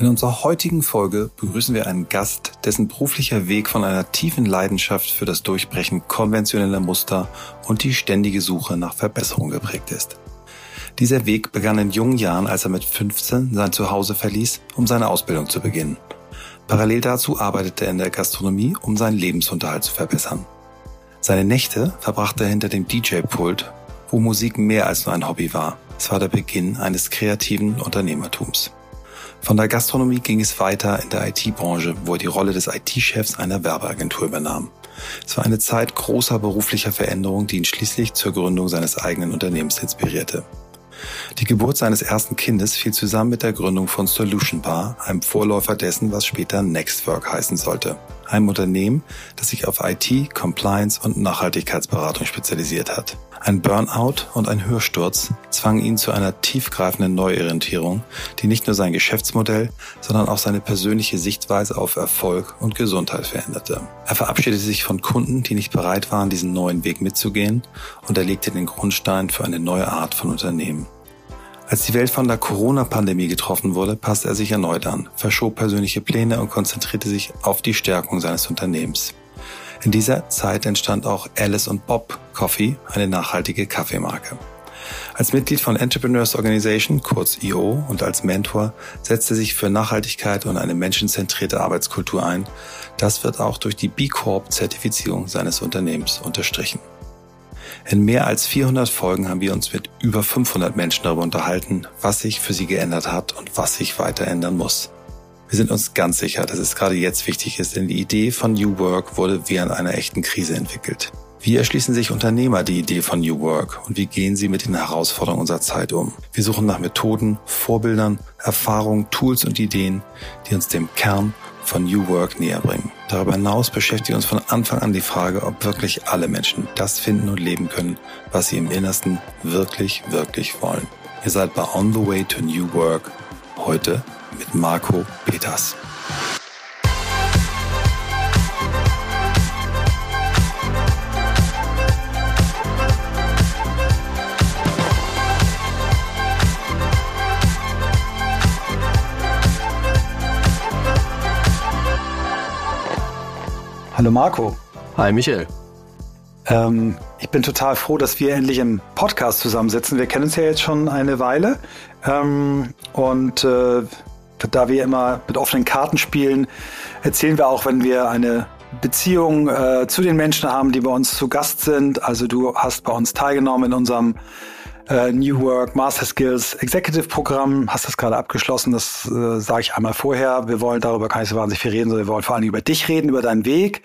In unserer heutigen Folge begrüßen wir einen Gast, dessen beruflicher Weg von einer tiefen Leidenschaft für das Durchbrechen konventioneller Muster und die ständige Suche nach Verbesserung geprägt ist. Dieser Weg begann in jungen Jahren, als er mit 15 sein Zuhause verließ, um seine Ausbildung zu beginnen. Parallel dazu arbeitete er in der Gastronomie, um seinen Lebensunterhalt zu verbessern. Seine Nächte verbrachte er hinter dem DJ-Pult, wo Musik mehr als nur ein Hobby war. Es war der Beginn eines kreativen Unternehmertums. Von der Gastronomie ging es weiter in der IT-Branche, wo er die Rolle des IT-Chefs einer Werbeagentur übernahm. Es war eine Zeit großer beruflicher Veränderung, die ihn schließlich zur Gründung seines eigenen Unternehmens inspirierte. Die Geburt seines ersten Kindes fiel zusammen mit der Gründung von Solution Bar, einem Vorläufer dessen, was später Nextwork heißen sollte. Einem Unternehmen, das sich auf IT, Compliance und Nachhaltigkeitsberatung spezialisiert hat. Ein Burnout und ein Hörsturz zwangen ihn zu einer tiefgreifenden Neuorientierung, die nicht nur sein Geschäftsmodell, sondern auch seine persönliche Sichtweise auf Erfolg und Gesundheit veränderte. Er verabschiedete sich von Kunden, die nicht bereit waren, diesen neuen Weg mitzugehen, und er legte den Grundstein für eine neue Art von Unternehmen. Als die Welt von der Corona-Pandemie getroffen wurde, passte er sich erneut an, verschob persönliche Pläne und konzentrierte sich auf die Stärkung seines Unternehmens. In dieser Zeit entstand auch Alice und Bob Coffee, eine nachhaltige Kaffeemarke. Als Mitglied von Entrepreneurs Organization, kurz IO, und als Mentor setzte er sich für Nachhaltigkeit und eine menschenzentrierte Arbeitskultur ein. Das wird auch durch die B Corp-Zertifizierung seines Unternehmens unterstrichen. In mehr als 400 Folgen haben wir uns mit über 500 Menschen darüber unterhalten, was sich für sie geändert hat und was sich weiter ändern muss. Wir sind uns ganz sicher, dass es gerade jetzt wichtig ist, denn die Idee von New Work wurde während einer echten Krise entwickelt. Wie erschließen sich Unternehmer die Idee von New Work und wie gehen sie mit den Herausforderungen unserer Zeit um? Wir suchen nach Methoden, Vorbildern, Erfahrungen, Tools und Ideen, die uns dem Kern von New Work näher bringen. Darüber hinaus beschäftigt uns von Anfang an die Frage, ob wirklich alle Menschen das finden und leben können, was sie im Innersten wirklich, wirklich wollen. Ihr seid bei On the Way to New Work heute mit Marco Peters. Hallo Marco. Hi Michael. Ähm, ich bin total froh, dass wir endlich im Podcast zusammensitzen. Wir kennen uns ja jetzt schon eine Weile. Ähm, und äh, da wir immer mit offenen Karten spielen, erzählen wir auch, wenn wir eine Beziehung äh, zu den Menschen haben, die bei uns zu Gast sind. Also du hast bei uns teilgenommen in unserem äh, New Work Master Skills Executive Programm, hast das gerade abgeschlossen, das äh, sage ich einmal vorher. Wir wollen darüber gar nicht so wahnsinnig viel reden, sondern wir wollen vor allem über dich reden, über deinen Weg.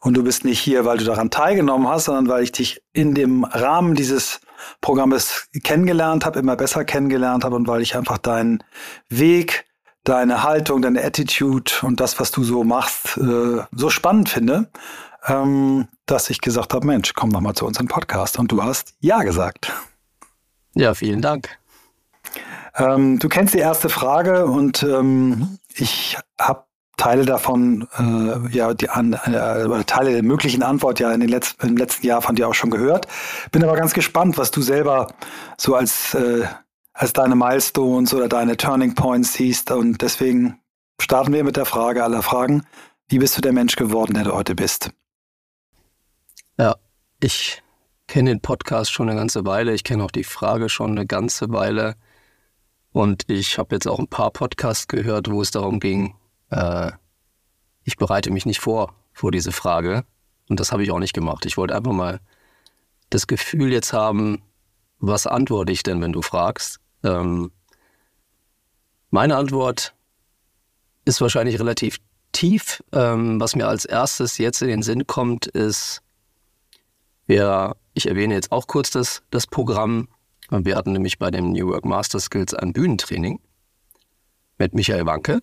Und du bist nicht hier, weil du daran teilgenommen hast, sondern weil ich dich in dem Rahmen dieses Programmes kennengelernt habe, immer besser kennengelernt habe und weil ich einfach deinen Weg deine Haltung, deine Attitude und das, was du so machst, äh, so spannend finde, ähm, dass ich gesagt habe, Mensch, komm doch mal zu unserem Podcast. Und du hast Ja gesagt. Ja, vielen Dank. Ähm, du kennst die erste Frage und ähm, ich habe Teile davon, äh, ja, die an, äh, Teile der möglichen Antwort ja in den letzten, im letzten Jahr von dir auch schon gehört. Bin aber ganz gespannt, was du selber so als äh, als deine Milestones oder deine Turning Points siehst. Und deswegen starten wir mit der Frage aller Fragen. Wie bist du der Mensch geworden, der du heute bist? Ja, ich kenne den Podcast schon eine ganze Weile. Ich kenne auch die Frage schon eine ganze Weile. Und ich habe jetzt auch ein paar Podcasts gehört, wo es darum ging, äh, ich bereite mich nicht vor, vor diese Frage. Und das habe ich auch nicht gemacht. Ich wollte einfach mal das Gefühl jetzt haben, was antworte ich denn, wenn du fragst? Ähm, meine Antwort ist wahrscheinlich relativ tief. Ähm, was mir als erstes jetzt in den Sinn kommt, ist, wir, ich erwähne jetzt auch kurz das, das Programm. Wir hatten nämlich bei dem New Work Master Skills ein Bühnentraining mit Michael Wanke.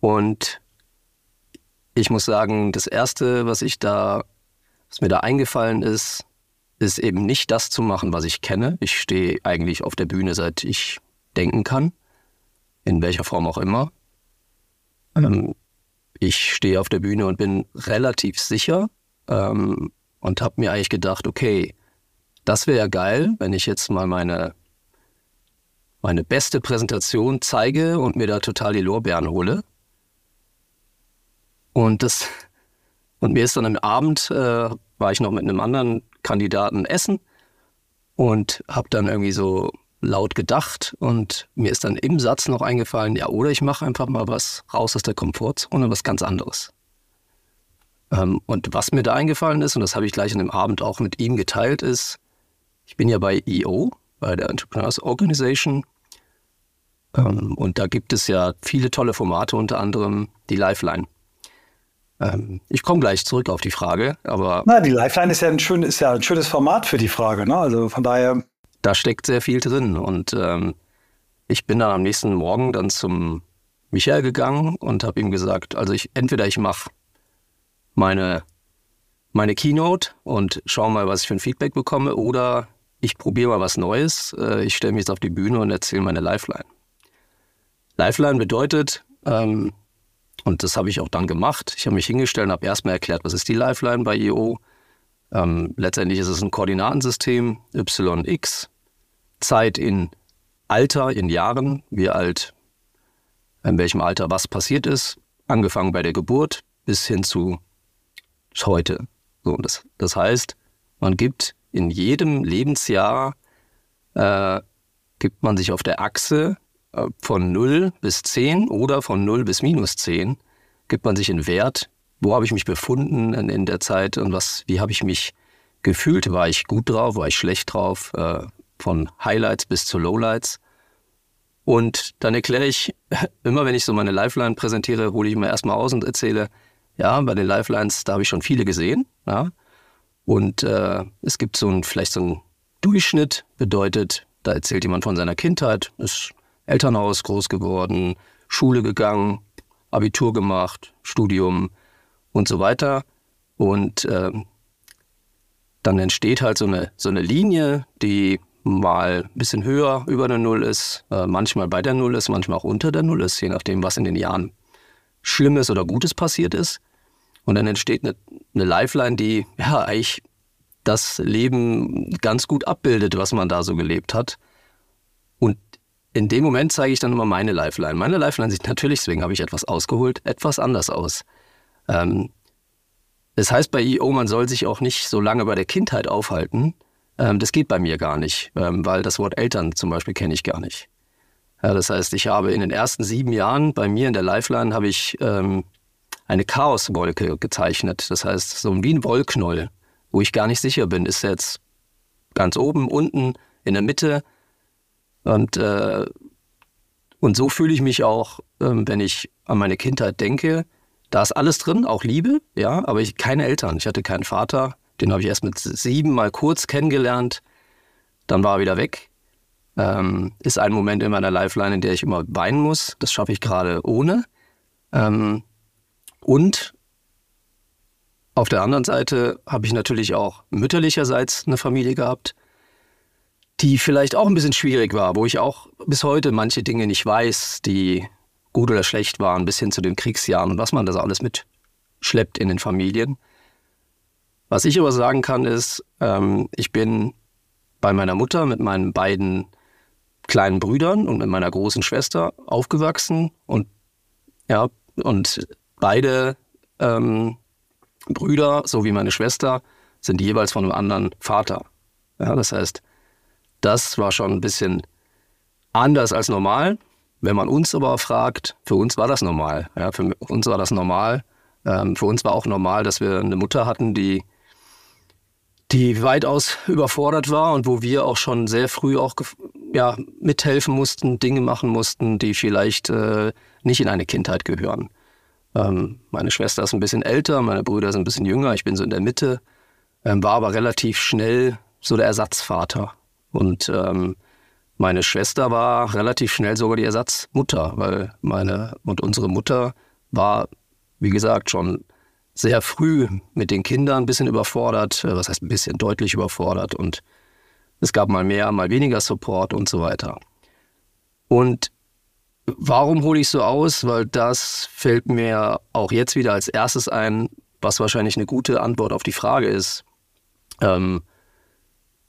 Und ich muss sagen, das erste, was ich da, was mir da eingefallen ist, ist eben nicht das zu machen, was ich kenne. Ich stehe eigentlich auf der Bühne, seit ich denken kann, in welcher Form auch immer. Ähm, ich stehe auf der Bühne und bin relativ sicher ähm, und habe mir eigentlich gedacht, okay, das wäre ja geil, wenn ich jetzt mal meine meine beste Präsentation zeige und mir da total die Lorbeeren hole. Und das und mir ist dann am Abend äh, war ich noch mit einem anderen Kandidaten essen und habe dann irgendwie so laut gedacht und mir ist dann im Satz noch eingefallen, ja, oder ich mache einfach mal was raus aus der Komfortzone, was ganz anderes. Ähm, und was mir da eingefallen ist, und das habe ich gleich an dem Abend auch mit ihm geteilt, ist, ich bin ja bei EO, bei der Entrepreneurs Organization. Ähm, und da gibt es ja viele tolle Formate, unter anderem die Lifeline. Ähm, ich komme gleich zurück auf die Frage, aber. Na, die Lifeline ist ja ein, schön, ist ja ein schönes Format für die Frage, ne? Also von daher. Da steckt sehr viel drin. Und ähm, ich bin dann am nächsten Morgen dann zum Michael gegangen und habe ihm gesagt, also ich entweder ich mache meine, meine Keynote und schaue mal, was ich für ein Feedback bekomme, oder ich probiere mal was Neues. Äh, ich stelle mich jetzt auf die Bühne und erzähle meine Lifeline. Lifeline bedeutet, ähm, und das habe ich auch dann gemacht, ich habe mich hingestellt und habe erstmal erklärt, was ist die Lifeline bei IO. Ähm, letztendlich ist es ein Koordinatensystem, YX, Zeit in Alter, in Jahren, wie alt, in welchem Alter was passiert ist, angefangen bei der Geburt bis hin zu heute. So, das, das heißt, man gibt in jedem Lebensjahr, äh, gibt man sich auf der Achse von 0 bis 10 oder von 0 bis minus 10, gibt man sich einen Wert, wo habe ich mich befunden in, in der Zeit und was, wie habe ich mich gefühlt, war ich gut drauf, war ich schlecht drauf, äh, von Highlights bis zu Lowlights. Und dann erkläre ich, immer wenn ich so meine Lifeline präsentiere, hole ich mir erstmal aus und erzähle, ja, bei den Lifelines, da habe ich schon viele gesehen. Ja. Und äh, es gibt so ein, vielleicht so einen Durchschnitt, bedeutet, da erzählt jemand von seiner Kindheit, ist Elternhaus groß geworden, Schule gegangen, Abitur gemacht, Studium und so weiter. Und äh, dann entsteht halt so eine, so eine Linie, die mal ein bisschen höher über der Null ist, äh, manchmal bei der Null ist, manchmal auch unter der Null ist, je nachdem, was in den Jahren Schlimmes oder Gutes passiert ist. Und dann entsteht eine, eine Lifeline, die ja eigentlich das Leben ganz gut abbildet, was man da so gelebt hat. In dem Moment zeige ich dann immer meine Lifeline. Meine Lifeline sieht natürlich, deswegen habe ich etwas ausgeholt, etwas anders aus. Ähm, das heißt bei EO, man soll sich auch nicht so lange bei der Kindheit aufhalten. Ähm, das geht bei mir gar nicht, ähm, weil das Wort Eltern zum Beispiel kenne ich gar nicht. Ja, das heißt, ich habe in den ersten sieben Jahren bei mir in der Lifeline habe ich ähm, eine Chaoswolke gezeichnet. Das heißt, so wie ein Wollknoll, wo ich gar nicht sicher bin, ist jetzt ganz oben, unten, in der Mitte. Und, äh, und so fühle ich mich auch, ähm, wenn ich an meine Kindheit denke. Da ist alles drin, auch Liebe, ja, aber ich keine Eltern. Ich hatte keinen Vater. Den habe ich erst mit sieben mal kurz kennengelernt. Dann war er wieder weg. Ähm, ist ein Moment in meiner Lifeline, in der ich immer weinen muss. Das schaffe ich gerade ohne. Ähm, und auf der anderen Seite habe ich natürlich auch mütterlicherseits eine Familie gehabt, die vielleicht auch ein bisschen schwierig war, wo ich auch bis heute manche Dinge nicht weiß, die gut oder schlecht waren, bis hin zu den Kriegsjahren und was man da so alles mitschleppt in den Familien. Was ich aber sagen kann, ist, ähm, ich bin bei meiner Mutter mit meinen beiden kleinen Brüdern und mit meiner großen Schwester aufgewachsen und ja, und Beide ähm, Brüder sowie meine Schwester sind jeweils von einem anderen Vater. Ja, das heißt, das war schon ein bisschen anders als normal. Wenn man uns aber fragt, für uns war das normal. Ja, für uns war das normal. Ähm, für uns war auch normal, dass wir eine Mutter hatten, die, die weitaus überfordert war und wo wir auch schon sehr früh auch ja, mithelfen mussten, Dinge machen mussten, die vielleicht äh, nicht in eine Kindheit gehören. Ähm, meine Schwester ist ein bisschen älter, meine Brüder sind ein bisschen jünger, ich bin so in der Mitte, ähm, war aber relativ schnell so der Ersatzvater. Und ähm, meine Schwester war relativ schnell sogar die Ersatzmutter, weil meine und unsere Mutter war, wie gesagt, schon sehr früh mit den Kindern ein bisschen überfordert, äh, was heißt ein bisschen deutlich überfordert und es gab mal mehr, mal weniger Support und so weiter. Und Warum hole ich so aus? Weil das fällt mir auch jetzt wieder als erstes ein, was wahrscheinlich eine gute Antwort auf die Frage ist. Ähm,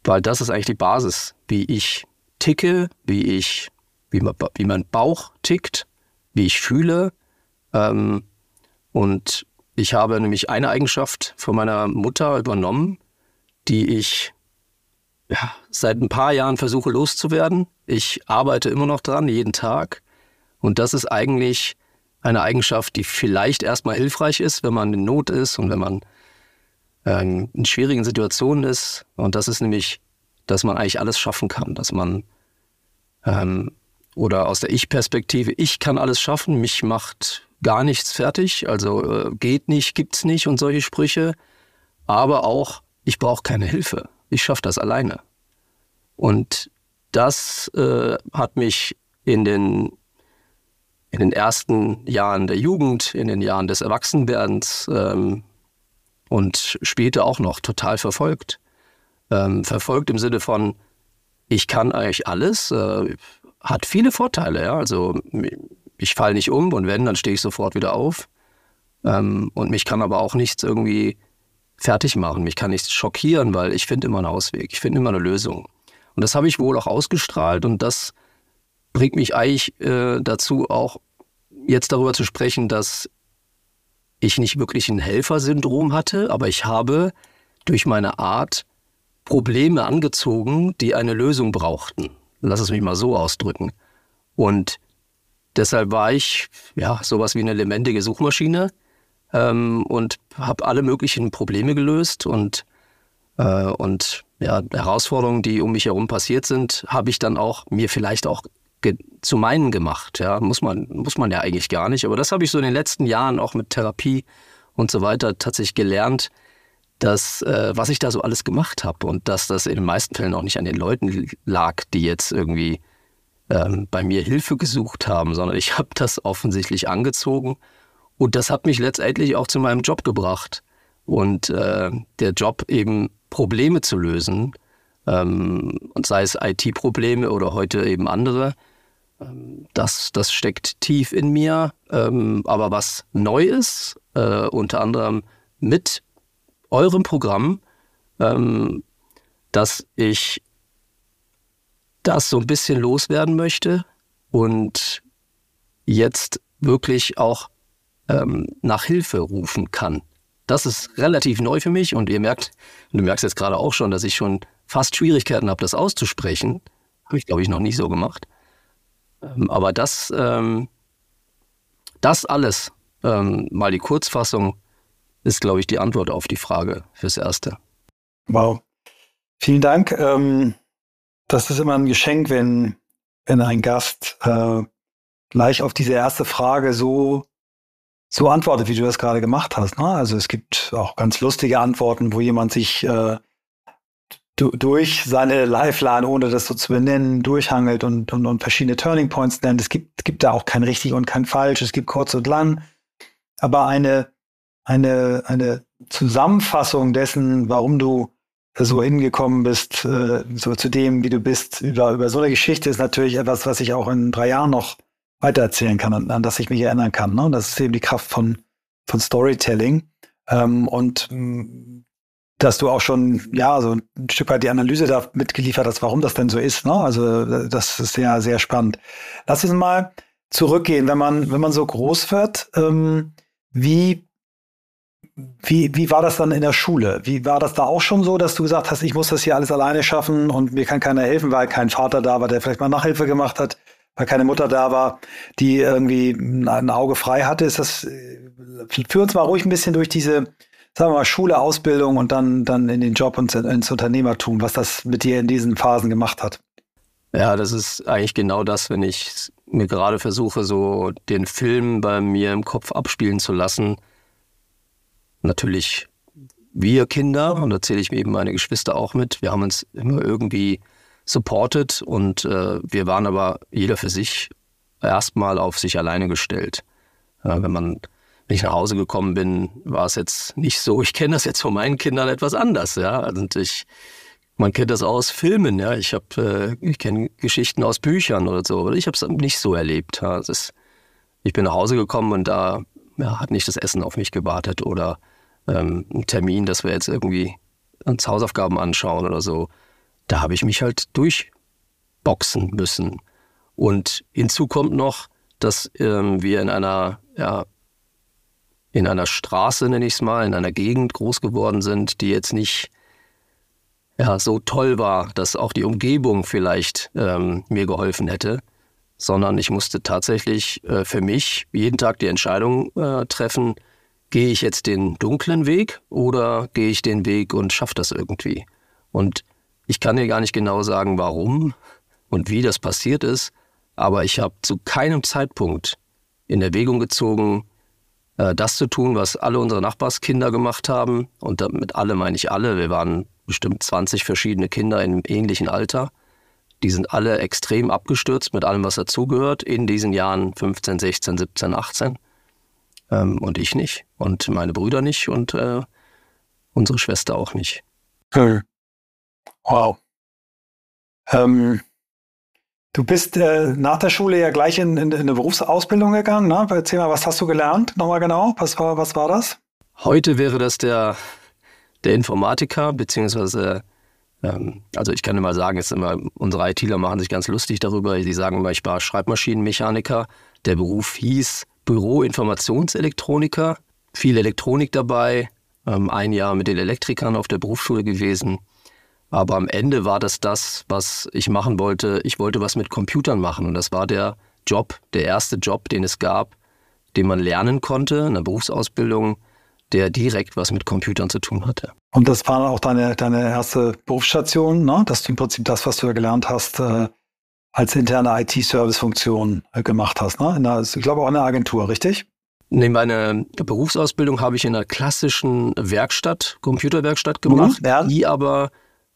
weil das ist eigentlich die Basis, wie ich ticke, wie ich wie, man, wie mein Bauch tickt, wie ich fühle. Ähm, und ich habe nämlich eine Eigenschaft von meiner Mutter übernommen, die ich ja, seit ein paar Jahren versuche loszuwerden. Ich arbeite immer noch dran, jeden Tag. Und das ist eigentlich eine Eigenschaft, die vielleicht erstmal hilfreich ist, wenn man in Not ist und wenn man ähm, in schwierigen Situationen ist. Und das ist nämlich, dass man eigentlich alles schaffen kann, dass man ähm, oder aus der Ich-Perspektive, ich kann alles schaffen, mich macht gar nichts fertig, also äh, geht nicht, gibt's nicht und solche Sprüche. Aber auch, ich brauche keine Hilfe. Ich schaffe das alleine. Und das äh, hat mich in den, in den ersten Jahren der Jugend, in den Jahren des Erwachsenwerdens ähm, und später auch noch total verfolgt. Ähm, verfolgt im Sinne von, ich kann eigentlich alles, äh, hat viele Vorteile. Ja? Also ich falle nicht um und wenn, dann stehe ich sofort wieder auf. Ähm, und mich kann aber auch nichts irgendwie fertig machen. Mich kann nichts schockieren, weil ich finde immer einen Ausweg. Ich finde immer eine Lösung. Und das habe ich wohl auch ausgestrahlt und das bringt mich eigentlich äh, dazu, auch jetzt darüber zu sprechen, dass ich nicht wirklich ein Helfersyndrom hatte, aber ich habe durch meine Art Probleme angezogen, die eine Lösung brauchten. Lass es mich mal so ausdrücken. Und deshalb war ich ja sowas wie eine lebendige Suchmaschine ähm, und habe alle möglichen Probleme gelöst und, äh, und ja, Herausforderungen, die um mich herum passiert sind, habe ich dann auch mir vielleicht auch zu meinen gemacht. Ja, muss man, muss man ja eigentlich gar nicht. Aber das habe ich so in den letzten Jahren auch mit Therapie und so weiter tatsächlich gelernt, dass, äh, was ich da so alles gemacht habe und dass das in den meisten Fällen auch nicht an den Leuten lag, die jetzt irgendwie ähm, bei mir Hilfe gesucht haben, sondern ich habe das offensichtlich angezogen und das hat mich letztendlich auch zu meinem Job gebracht. Und äh, der Job eben Probleme zu lösen, ähm, und sei es IT-Probleme oder heute eben andere, das, das steckt tief in mir. Ähm, aber was neu ist, äh, unter anderem mit eurem Programm, ähm, dass ich das so ein bisschen loswerden möchte und jetzt wirklich auch ähm, nach Hilfe rufen kann. Das ist relativ neu für mich und ihr merkt, du merkst jetzt gerade auch schon, dass ich schon fast Schwierigkeiten habe, das auszusprechen. Habe ich, glaube ich, noch nie so gemacht. Ähm, aber das, ähm, das alles, ähm, mal die Kurzfassung, ist, glaube ich, die Antwort auf die Frage fürs Erste. Wow. Vielen Dank. Das ist immer ein Geschenk, wenn, wenn ein Gast äh, gleich auf diese erste Frage so, so antwortet, wie du das gerade gemacht hast. Ne? Also es gibt auch ganz lustige Antworten, wo jemand sich durch seine Lifeline, ohne das so zu benennen, durchhangelt und, und, und verschiedene Turning Points nennt. Es gibt, gibt da auch kein richtig und kein falsch, es gibt kurz und lang. Aber eine, eine, eine Zusammenfassung dessen, warum du so hingekommen bist, äh, so zu dem, wie du bist, über, über so eine Geschichte ist natürlich etwas, was ich auch in drei Jahren noch weitererzählen kann, an, an das ich mich erinnern kann. Ne? Und das ist eben die Kraft von, von Storytelling. Ähm, und mh, dass du auch schon, ja, so ein Stück weit die Analyse da mitgeliefert hast, warum das denn so ist. Ne? Also das ist sehr, sehr spannend. Lass uns mal zurückgehen, wenn man, wenn man so groß wird, ähm, wie, wie, wie war das dann in der Schule? Wie war das da auch schon so, dass du gesagt hast, ich muss das hier alles alleine schaffen und mir kann keiner helfen, weil kein Vater da war, der vielleicht mal Nachhilfe gemacht hat, weil keine Mutter da war, die irgendwie ein Auge frei hatte? Ist das, äh, führ uns mal ruhig ein bisschen durch diese, sagen wir mal, Schule, Ausbildung und dann, dann in den Job und ins Unternehmertum, was das mit dir in diesen Phasen gemacht hat. Ja, das ist eigentlich genau das, wenn ich mir gerade versuche, so den Film bei mir im Kopf abspielen zu lassen. Natürlich wir Kinder, und da zähle ich mir eben meine Geschwister auch mit, wir haben uns immer irgendwie supported und äh, wir waren aber jeder für sich erstmal auf sich alleine gestellt. Ja, wenn man wenn ich nach Hause gekommen bin, war es jetzt nicht so. Ich kenne das jetzt von meinen Kindern etwas anders, ja. Und ich, man kennt das aus Filmen, ja. Ich habe, äh, ich kenne Geschichten aus Büchern oder so, aber ich habe es nicht so erlebt. Ja. Ist, ich bin nach Hause gekommen und da ja, hat nicht das Essen auf mich gewartet oder ähm, ein Termin, dass wir jetzt irgendwie uns Hausaufgaben anschauen oder so. Da habe ich mich halt durchboxen müssen. Und hinzu kommt noch, dass ähm, wir in einer, ja, in einer Straße, nenne ich es mal, in einer Gegend groß geworden sind, die jetzt nicht ja, so toll war, dass auch die Umgebung vielleicht ähm, mir geholfen hätte, sondern ich musste tatsächlich äh, für mich jeden Tag die Entscheidung äh, treffen, gehe ich jetzt den dunklen Weg oder gehe ich den Weg und schaffe das irgendwie. Und ich kann dir gar nicht genau sagen, warum und wie das passiert ist, aber ich habe zu keinem Zeitpunkt in Erwägung gezogen, das zu tun, was alle unsere Nachbarskinder gemacht haben. Und damit alle meine ich alle. Wir waren bestimmt 20 verschiedene Kinder in ähnlichen Alter. Die sind alle extrem abgestürzt mit allem, was dazugehört, in diesen Jahren 15, 16, 17, 18. Ähm, und ich nicht. Und meine Brüder nicht und äh, unsere Schwester auch nicht. Hm. Wow. Ähm, du bist äh, nach der Schule ja gleich in, in, in eine Berufsausbildung gegangen. Ne? Erzähl mal, was hast du gelernt? Nochmal genau. Was war, was war das? Heute wäre das der der Informatiker, beziehungsweise, ähm, also ich kann immer sagen, jetzt immer, unsere ITler machen sich ganz lustig darüber. Sie sagen immer, ich war Schreibmaschinenmechaniker. Der Beruf hieß Büroinformationselektroniker. Viel Elektronik dabei, ähm, ein Jahr mit den Elektrikern auf der Berufsschule gewesen. Aber am Ende war das das, was ich machen wollte. Ich wollte was mit Computern machen und das war der Job, der erste Job, den es gab, den man lernen konnte in der Berufsausbildung der direkt was mit Computern zu tun hatte. Und das war auch deine, deine erste Berufsstation, ne? dass du im Prinzip das, was du da gelernt hast, äh, als interne IT-Service-Funktion äh, gemacht hast. Ne? In einer, ich glaube auch in einer Agentur, richtig? Nee, meine Berufsausbildung habe ich in einer klassischen Werkstatt, Computerwerkstatt gemacht, mhm, ja. die aber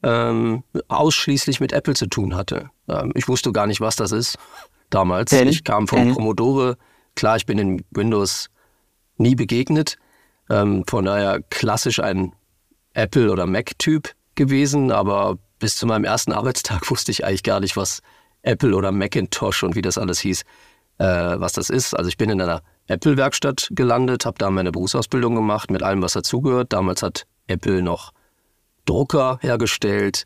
ähm, ausschließlich mit Apple zu tun hatte. Ähm, ich wusste gar nicht, was das ist damals. Ja. Ich kam vom ja. Commodore. Klar, ich bin in Windows nie begegnet, ähm, von daher klassisch ein Apple- oder Mac-Typ gewesen, aber bis zu meinem ersten Arbeitstag wusste ich eigentlich gar nicht, was Apple oder Macintosh und wie das alles hieß, äh, was das ist. Also ich bin in einer Apple-Werkstatt gelandet, habe da meine Berufsausbildung gemacht mit allem, was dazugehört. Damals hat Apple noch Drucker hergestellt,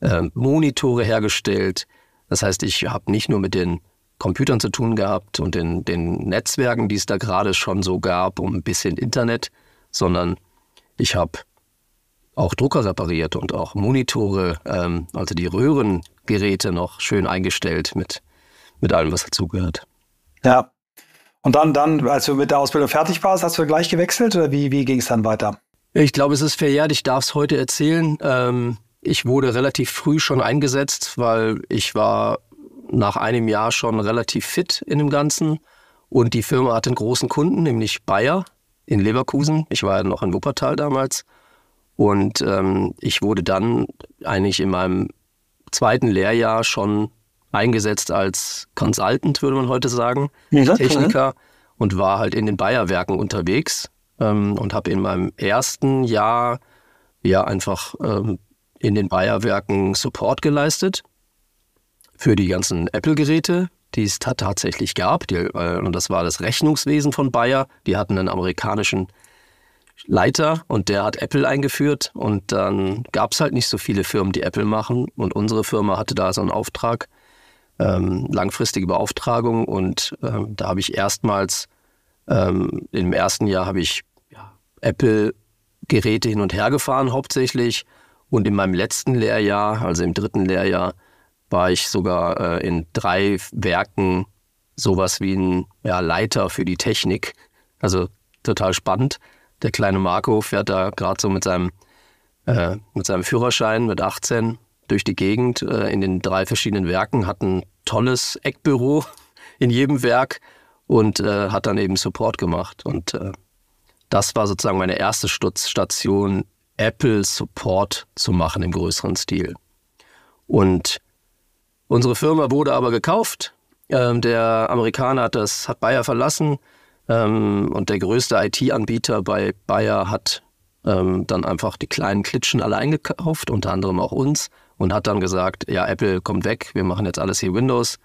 äh, Monitore hergestellt. Das heißt, ich habe nicht nur mit den Computern zu tun gehabt und den, den Netzwerken, die es da gerade schon so gab, um ein bisschen Internet, sondern ich habe auch Drucker repariert und auch Monitore, ähm, also die Röhrengeräte noch schön eingestellt mit, mit allem, was dazugehört. Ja. Und dann, dann, als du mit der Ausbildung fertig warst, hast du gleich gewechselt oder wie, wie ging es dann weiter? Ich glaube, es ist verjährt, ich darf es heute erzählen. Ähm, ich wurde relativ früh schon eingesetzt, weil ich war nach einem Jahr schon relativ fit in dem Ganzen. Und die Firma hatte einen großen Kunden, nämlich Bayer in Leverkusen. Ich war ja noch in Wuppertal damals. Und ähm, ich wurde dann eigentlich in meinem zweiten Lehrjahr schon eingesetzt als Consultant, würde man heute sagen, ja, Techniker und war halt in den Bayer-Werken unterwegs ähm, und habe in meinem ersten Jahr ja einfach ähm, in den Bayer-Werken Support geleistet für die ganzen Apple-Geräte, die es tatsächlich gab. Die, äh, und das war das Rechnungswesen von Bayer. Die hatten einen amerikanischen Leiter und der hat Apple eingeführt. Und dann gab es halt nicht so viele Firmen, die Apple machen. Und unsere Firma hatte da so einen Auftrag, ähm, langfristige Beauftragung. Und ähm, da habe ich erstmals, ähm, im ersten Jahr habe ich ja, Apple-Geräte hin und her gefahren hauptsächlich. Und in meinem letzten Lehrjahr, also im dritten Lehrjahr, war ich sogar äh, in drei Werken sowas wie ein ja, Leiter für die Technik. Also total spannend. Der kleine Marco fährt da gerade so mit seinem, äh, mit seinem Führerschein mit 18 durch die Gegend äh, in den drei verschiedenen Werken, hat ein tolles Eckbüro in jedem Werk und äh, hat dann eben Support gemacht. Und äh, das war sozusagen meine erste Station, Apple Support zu machen im größeren Stil. Und Unsere Firma wurde aber gekauft. Ähm, der Amerikaner hat das, hat Bayer verlassen ähm, und der größte IT-Anbieter bei Bayer hat ähm, dann einfach die kleinen Klitschen alle eingekauft, unter anderem auch uns, und hat dann gesagt, ja, Apple kommt weg, wir machen jetzt alles hier Windows,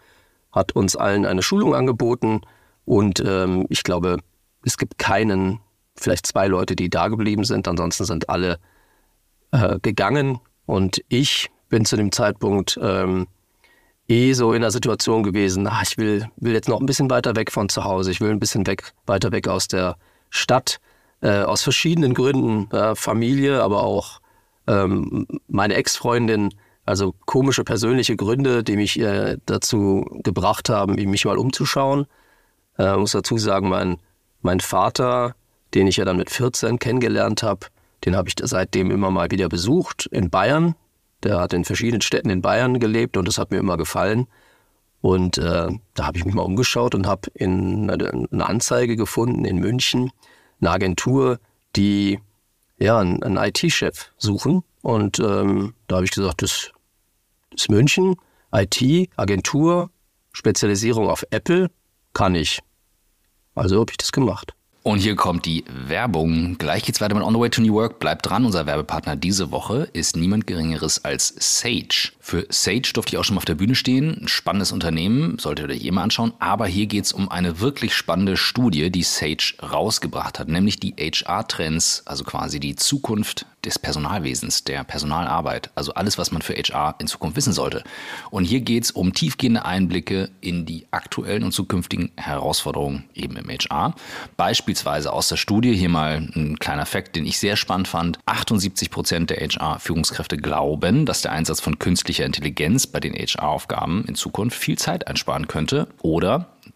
hat uns allen eine Schulung angeboten und ähm, ich glaube, es gibt keinen, vielleicht zwei Leute, die da geblieben sind, ansonsten sind alle äh, gegangen. Und ich bin zu dem Zeitpunkt ähm, eh so in der Situation gewesen, ach, ich will, will jetzt noch ein bisschen weiter weg von zu Hause, ich will ein bisschen weg, weiter weg aus der Stadt, äh, aus verschiedenen Gründen, äh, Familie, aber auch ähm, meine Ex-Freundin, also komische persönliche Gründe, die mich äh, dazu gebracht haben, mich mal umzuschauen. Äh, muss dazu sagen, mein, mein Vater, den ich ja dann mit 14 kennengelernt habe, den habe ich seitdem immer mal wieder besucht in Bayern. Der hat in verschiedenen Städten in Bayern gelebt und das hat mir immer gefallen. Und äh, da habe ich mich mal umgeschaut und habe in eine Anzeige gefunden in München, eine Agentur, die ja einen, einen IT-Chef suchen. Und ähm, da habe ich gesagt, das ist München, IT, Agentur, Spezialisierung auf Apple, kann ich. Also habe ich das gemacht. Und hier kommt die Werbung. Gleich geht's weiter mit On the Way to New Work. Bleibt dran. Unser Werbepartner diese Woche ist niemand Geringeres als Sage. Für Sage durfte ich auch schon mal auf der Bühne stehen. Ein spannendes Unternehmen, solltet ihr euch eh mal anschauen. Aber hier geht's um eine wirklich spannende Studie, die Sage rausgebracht hat, nämlich die HR-Trends, also quasi die Zukunft des Personalwesens, der Personalarbeit, also alles, was man für HR in Zukunft wissen sollte. Und hier geht es um tiefgehende Einblicke in die aktuellen und zukünftigen Herausforderungen eben im HR. Beispielsweise aus der Studie, hier mal ein kleiner Fakt, den ich sehr spannend fand. 78 Prozent der HR-Führungskräfte glauben, dass der Einsatz von künstlicher Intelligenz bei den HR-Aufgaben in Zukunft viel Zeit einsparen könnte. Oder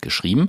geschrieben.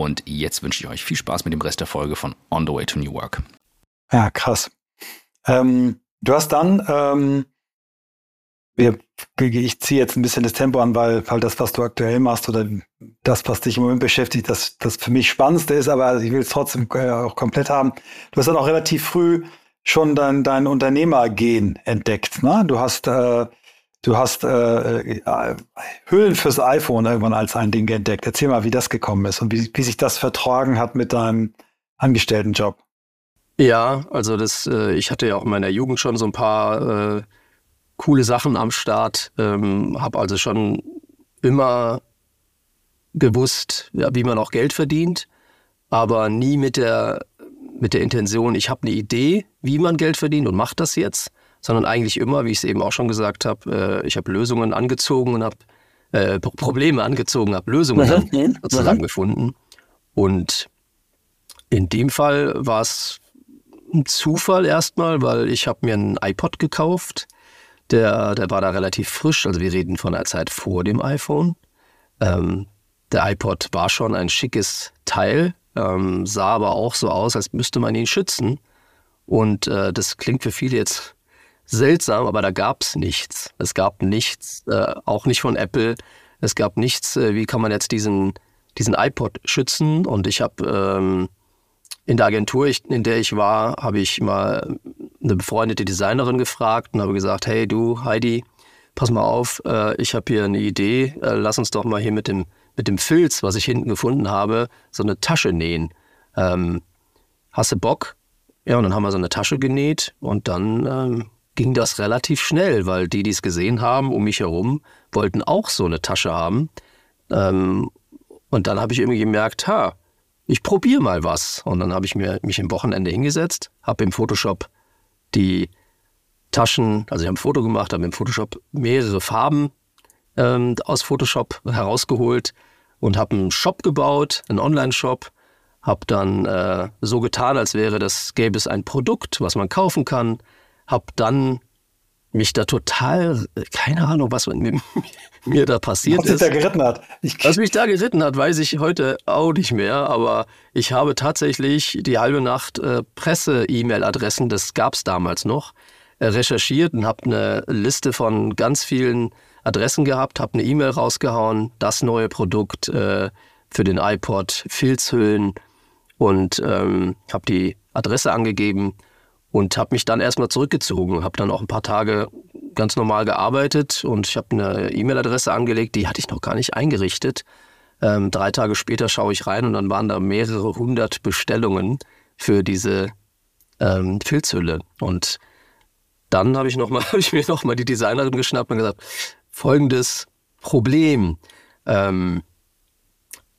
Jetzt wünsche ich euch viel Spaß mit dem Rest der Folge von On the Way to New Work. Ja, krass. Ähm, du hast dann, ähm, ich ziehe jetzt ein bisschen das Tempo an, weil, weil das, was du aktuell machst oder das, was dich im Moment beschäftigt, das, das für mich Spannendste ist, aber ich will es trotzdem äh, auch komplett haben. Du hast dann auch relativ früh schon dein, dein Unternehmergehen entdeckt. Ne? Du hast äh, Du hast äh, äh, Hüllen fürs iPhone irgendwann als ein Ding entdeckt. Erzähl mal, wie das gekommen ist und wie, wie sich das vertragen hat mit deinem Angestelltenjob. Ja, also das, äh, ich hatte ja auch in meiner Jugend schon so ein paar äh, coole Sachen am Start. Ähm, habe also schon immer gewusst, ja, wie man auch Geld verdient, aber nie mit der mit der Intention, ich habe eine Idee, wie man Geld verdient und mache das jetzt, sondern eigentlich immer, wie ich es eben auch schon gesagt habe, äh, ich habe Lösungen angezogen und habe äh, Probleme angezogen, habe Lösungen dann sozusagen gefunden. Und in dem Fall war es ein Zufall erstmal, weil ich habe mir einen iPod gekauft. Der, der war da relativ frisch, also wir reden von einer Zeit vor dem iPhone. Ähm, der iPod war schon ein schickes Teil, ähm, sah aber auch so aus, als müsste man ihn schützen. Und äh, das klingt für viele jetzt seltsam, aber da gab es nichts. Es gab nichts, äh, auch nicht von Apple. Es gab nichts, äh, wie kann man jetzt diesen, diesen iPod schützen. Und ich habe ähm, in der Agentur, ich, in der ich war, habe ich mal eine befreundete Designerin gefragt und habe gesagt, hey du Heidi, pass mal auf, äh, ich habe hier eine Idee, äh, lass uns doch mal hier mit dem, mit dem Filz, was ich hinten gefunden habe, so eine Tasche nähen. Ähm, hast du Bock? Ja, und dann haben wir so eine Tasche genäht und dann ähm, ging das relativ schnell, weil die, die es gesehen haben um mich herum, wollten auch so eine Tasche haben. Ähm, und dann habe ich irgendwie gemerkt, ha, ich probiere mal was. Und dann habe ich mir, mich im Wochenende hingesetzt, habe im Photoshop die Taschen, also ich habe ein Foto gemacht, habe im Photoshop mehrere Farben ähm, aus Photoshop herausgeholt und habe einen Shop gebaut, einen Online-Shop, habe dann äh, so getan, als wäre das, gäbe es ein Produkt, was man kaufen kann, habe dann mich da total, keine Ahnung, was mit mir, da passiert was ist. Was mich da geritten hat. Ich was mich da geritten hat, weiß ich heute auch nicht mehr. Aber ich habe tatsächlich die halbe Nacht äh, Presse-E-Mail-Adressen, das gab es damals noch, äh, recherchiert und habe eine Liste von ganz vielen Adressen gehabt, habe eine E-Mail rausgehauen, das neue Produkt äh, für den iPod, Filzhüllen und ähm, habe die Adresse angegeben und habe mich dann erstmal zurückgezogen, habe dann auch ein paar Tage ganz normal gearbeitet und ich habe eine E-Mail-Adresse angelegt, die hatte ich noch gar nicht eingerichtet. Ähm, drei Tage später schaue ich rein und dann waren da mehrere hundert Bestellungen für diese ähm, Filzhülle. Und dann habe ich, hab ich mir nochmal die Designerin geschnappt und gesagt, folgendes Problem. Ähm,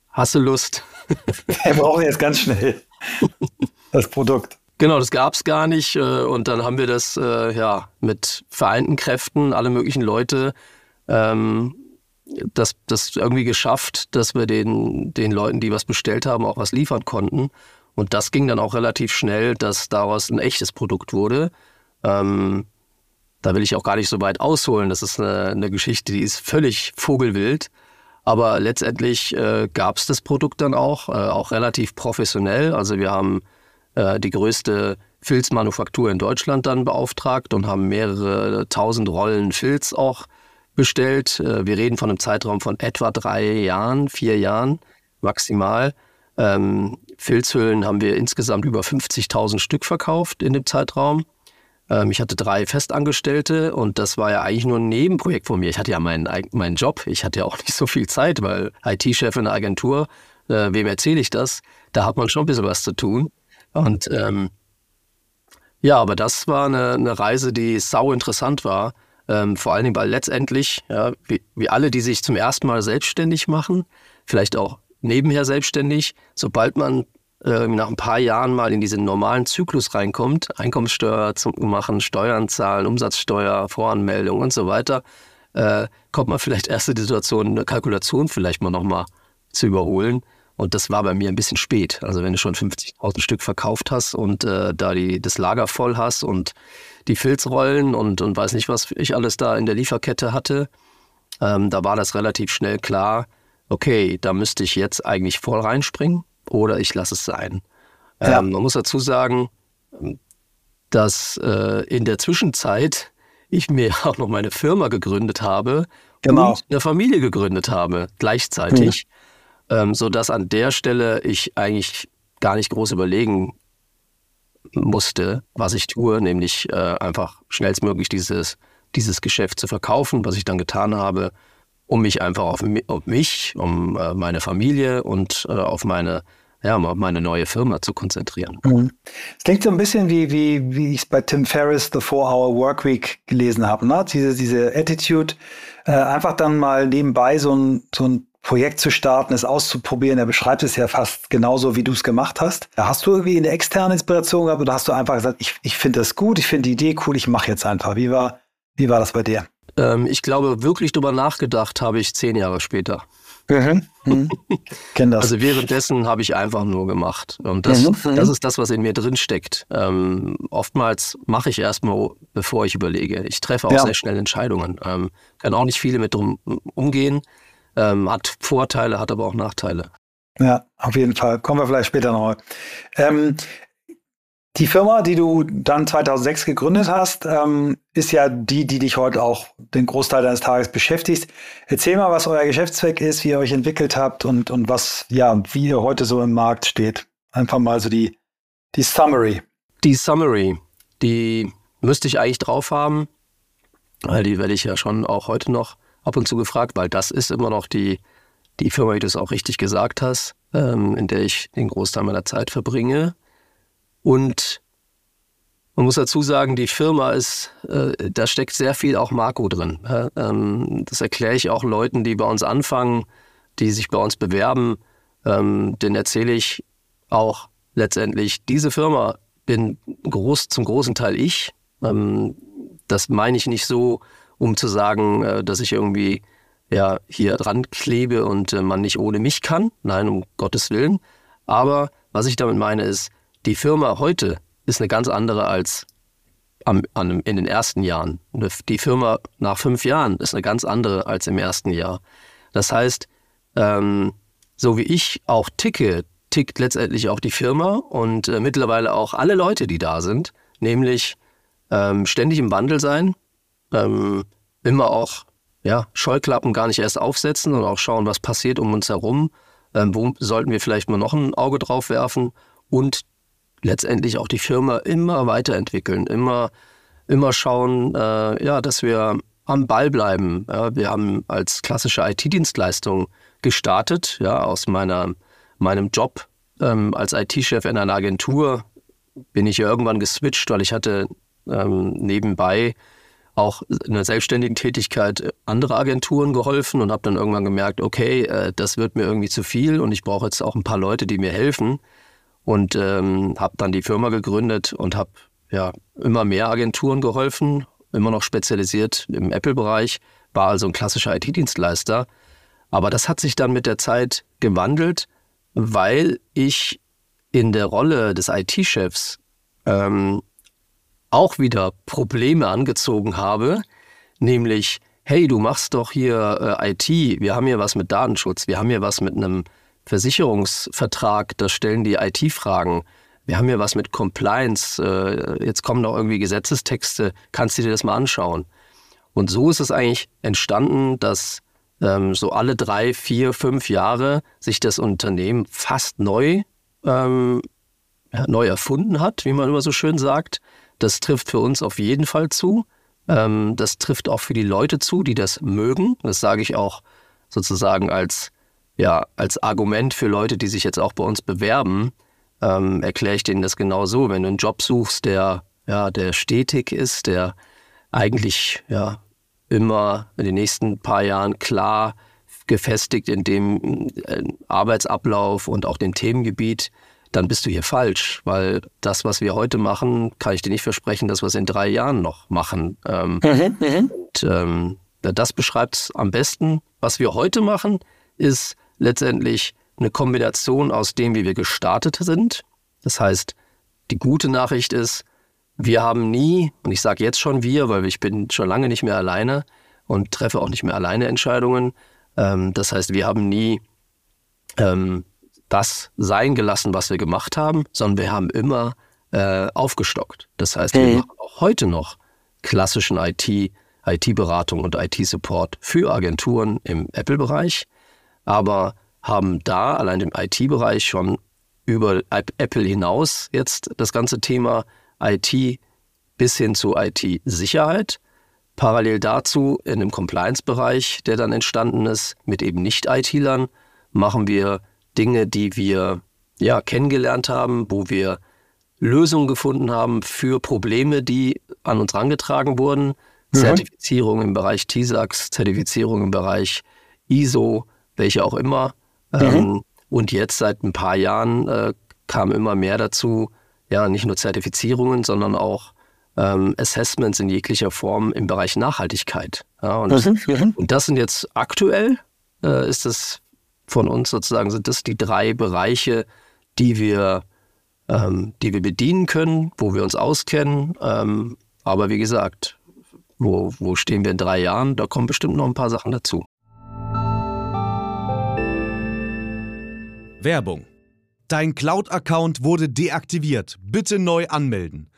hast du Lust? Wir brauchen jetzt ganz schnell das Produkt. Genau, das gab es gar nicht. Äh, und dann haben wir das äh, ja mit vereinten Kräften, alle möglichen Leute, ähm, das, das irgendwie geschafft, dass wir den, den Leuten, die was bestellt haben, auch was liefern konnten. Und das ging dann auch relativ schnell, dass daraus ein echtes Produkt wurde. Ähm, da will ich auch gar nicht so weit ausholen. Das ist eine, eine Geschichte, die ist völlig vogelwild. Aber letztendlich äh, gab es das Produkt dann auch, äh, auch relativ professionell. Also wir haben äh, die größte Filzmanufaktur in Deutschland dann beauftragt und haben mehrere tausend Rollen Filz auch bestellt. Äh, wir reden von einem Zeitraum von etwa drei Jahren, vier Jahren maximal. Ähm, Filzhüllen haben wir insgesamt über 50.000 Stück verkauft in dem Zeitraum. Ähm, ich hatte drei Festangestellte und das war ja eigentlich nur ein Nebenprojekt von mir. Ich hatte ja meinen, meinen Job, ich hatte ja auch nicht so viel Zeit, weil IT-Chef in der Agentur, äh, wem erzähle ich das? Da hat man schon ein bisschen was zu tun. Und ähm, ja, aber das war eine, eine Reise, die sau interessant war. Ähm, vor allen Dingen, weil letztendlich, ja, wie, wie alle, die sich zum ersten Mal selbstständig machen, vielleicht auch nebenher selbstständig, sobald man äh, nach ein paar Jahren mal in diesen normalen Zyklus reinkommt, Einkommenssteuer zu machen, Steuern zahlen, Umsatzsteuer, Voranmeldung und so weiter, äh, kommt man vielleicht erst in die Situation, eine Kalkulation vielleicht mal nochmal zu überholen. Und das war bei mir ein bisschen spät. Also wenn du schon 50.000 Stück verkauft hast und äh, da die, das Lager voll hast und die Filzrollen und, und weiß nicht, was ich alles da in der Lieferkette hatte, ähm, da war das relativ schnell klar, okay, da müsste ich jetzt eigentlich voll reinspringen oder ich lasse es sein. Ja. Ähm, man muss dazu sagen, dass äh, in der Zwischenzeit ich mir auch noch meine Firma gegründet habe genau. und eine Familie gegründet habe gleichzeitig, mhm. Ähm, sodass an der Stelle ich eigentlich gar nicht groß überlegen musste, was ich tue, nämlich äh, einfach schnellstmöglich dieses, dieses Geschäft zu verkaufen, was ich dann getan habe, um mich einfach auf, auf mich, um äh, meine Familie und äh, auf meine ja, um meine neue Firma zu konzentrieren. Mhm. Es klingt so ein bisschen wie, wie, wie ich es bei Tim Ferriss The Four-Hour Workweek gelesen habe. Ne? Diese, diese Attitude, äh, einfach dann mal nebenbei so ein, so ein Projekt zu starten, es auszuprobieren. Er beschreibt es ja fast genauso, wie du es gemacht hast. Hast du irgendwie eine externe Inspiration gehabt oder hast du einfach gesagt, ich, ich finde das gut, ich finde die Idee cool, ich mache jetzt einfach. Wie war, wie war das bei dir? Ähm, ich glaube, wirklich drüber nachgedacht habe ich zehn Jahre später. Mhm. Mhm. Kenn das. Also währenddessen habe ich einfach nur gemacht. Und das, mhm. das ist das, was in mir drin steckt. Ähm, oftmals mache ich erstmal, bevor ich überlege. Ich treffe auch ja. sehr schnell Entscheidungen. Ähm, kann auch nicht viele mit drum umgehen. Ähm, hat Vorteile, hat aber auch Nachteile. Ja, auf jeden Fall. Kommen wir vielleicht später noch. Ähm, die Firma, die du dann 2006 gegründet hast, ähm, ist ja die, die dich heute auch den Großteil deines Tages beschäftigt. Erzähl mal, was euer Geschäftszweck ist, wie ihr euch entwickelt habt und, und was, ja, wie ihr heute so im Markt steht. Einfach mal so die, die Summary. Die Summary, die müsste ich eigentlich drauf haben, weil die werde ich ja schon auch heute noch ab und zu gefragt, weil das ist immer noch die, die Firma, wie du es auch richtig gesagt hast, ähm, in der ich den Großteil meiner Zeit verbringe. Und man muss dazu sagen, die Firma ist, äh, da steckt sehr viel auch Marco drin. Ja, ähm, das erkläre ich auch Leuten, die bei uns anfangen, die sich bei uns bewerben. Ähm, den erzähle ich auch letztendlich, diese Firma bin groß, zum großen Teil ich. Ähm, das meine ich nicht so, um zu sagen, äh, dass ich irgendwie ja, hier dran klebe und äh, man nicht ohne mich kann. Nein, um Gottes Willen. Aber was ich damit meine ist, die Firma heute ist eine ganz andere als am, an, in den ersten Jahren. Die Firma nach fünf Jahren ist eine ganz andere als im ersten Jahr. Das heißt, ähm, so wie ich auch ticke, tickt letztendlich auch die Firma und äh, mittlerweile auch alle Leute, die da sind, nämlich ähm, ständig im Wandel sein, ähm, immer auch ja, Scheuklappen gar nicht erst aufsetzen und auch schauen, was passiert um uns herum, ähm, wo sollten wir vielleicht mal noch ein Auge drauf werfen und letztendlich auch die Firma immer weiterentwickeln, immer, immer schauen, äh, ja, dass wir am Ball bleiben. Ja, wir haben als klassische IT-Dienstleistung gestartet, ja, aus meiner, meinem Job ähm, als IT-Chef in einer Agentur bin ich irgendwann geswitcht, weil ich hatte ähm, nebenbei auch in der selbstständigen Tätigkeit andere Agenturen geholfen und habe dann irgendwann gemerkt, okay, äh, das wird mir irgendwie zu viel und ich brauche jetzt auch ein paar Leute, die mir helfen und ähm, habe dann die Firma gegründet und habe ja immer mehr Agenturen geholfen, immer noch spezialisiert im Apple-Bereich, war also ein klassischer IT-Dienstleister. Aber das hat sich dann mit der Zeit gewandelt, weil ich in der Rolle des IT-Chefs ähm, auch wieder Probleme angezogen habe, nämlich, hey, du machst doch hier äh, IT, wir haben hier was mit Datenschutz, wir haben hier was mit einem Versicherungsvertrag, da stellen die IT-Fragen. Wir haben hier was mit Compliance, äh, jetzt kommen noch irgendwie Gesetzestexte, kannst du dir das mal anschauen? Und so ist es eigentlich entstanden, dass ähm, so alle drei, vier, fünf Jahre sich das Unternehmen fast neu, ähm, neu erfunden hat, wie man immer so schön sagt. Das trifft für uns auf jeden Fall zu. Ähm, das trifft auch für die Leute zu, die das mögen. Das sage ich auch sozusagen als ja, als Argument für Leute, die sich jetzt auch bei uns bewerben, ähm, erkläre ich denen das genau so. Wenn du einen Job suchst, der, ja, der stetig ist, der eigentlich ja, immer in den nächsten paar Jahren klar gefestigt in dem äh, Arbeitsablauf und auch dem Themengebiet, dann bist du hier falsch, weil das, was wir heute machen, kann ich dir nicht versprechen, dass wir es in drei Jahren noch machen. Ähm, mhm, mhm. und, ähm, das beschreibt es am besten. Was wir heute machen, ist letztendlich eine Kombination aus dem, wie wir gestartet sind. Das heißt, die gute Nachricht ist, wir haben nie, und ich sage jetzt schon wir, weil ich bin schon lange nicht mehr alleine und treffe auch nicht mehr alleine Entscheidungen. Ähm, das heißt, wir haben nie ähm, das sein gelassen, was wir gemacht haben, sondern wir haben immer äh, aufgestockt. Das heißt, wir mhm. machen auch heute noch klassischen IT, IT-Beratung und IT-Support für Agenturen im Apple-Bereich aber haben da allein im IT-Bereich schon über Apple hinaus jetzt das ganze Thema IT bis hin zu IT-Sicherheit. Parallel dazu in dem Compliance-Bereich, der dann entstanden ist, mit eben Nicht-IT-Lern, machen wir Dinge, die wir ja kennengelernt haben, wo wir Lösungen gefunden haben für Probleme, die an uns herangetragen wurden. Mhm. Zertifizierung im Bereich TISAX, Zertifizierung im Bereich ISO, welche auch immer. Mhm. Ähm, und jetzt seit ein paar Jahren äh, kam immer mehr dazu, ja, nicht nur Zertifizierungen, sondern auch ähm, Assessments in jeglicher Form im Bereich Nachhaltigkeit. Ja, und, mhm. Mhm. und, das sind jetzt aktuell, äh, ist das von uns sozusagen, sind das die drei Bereiche, die wir, ähm, die wir bedienen können, wo wir uns auskennen. Ähm, aber wie gesagt, wo, wo stehen wir in drei Jahren? Da kommen bestimmt noch ein paar Sachen dazu. Werbung. Dein Cloud-Account wurde deaktiviert. Bitte neu anmelden.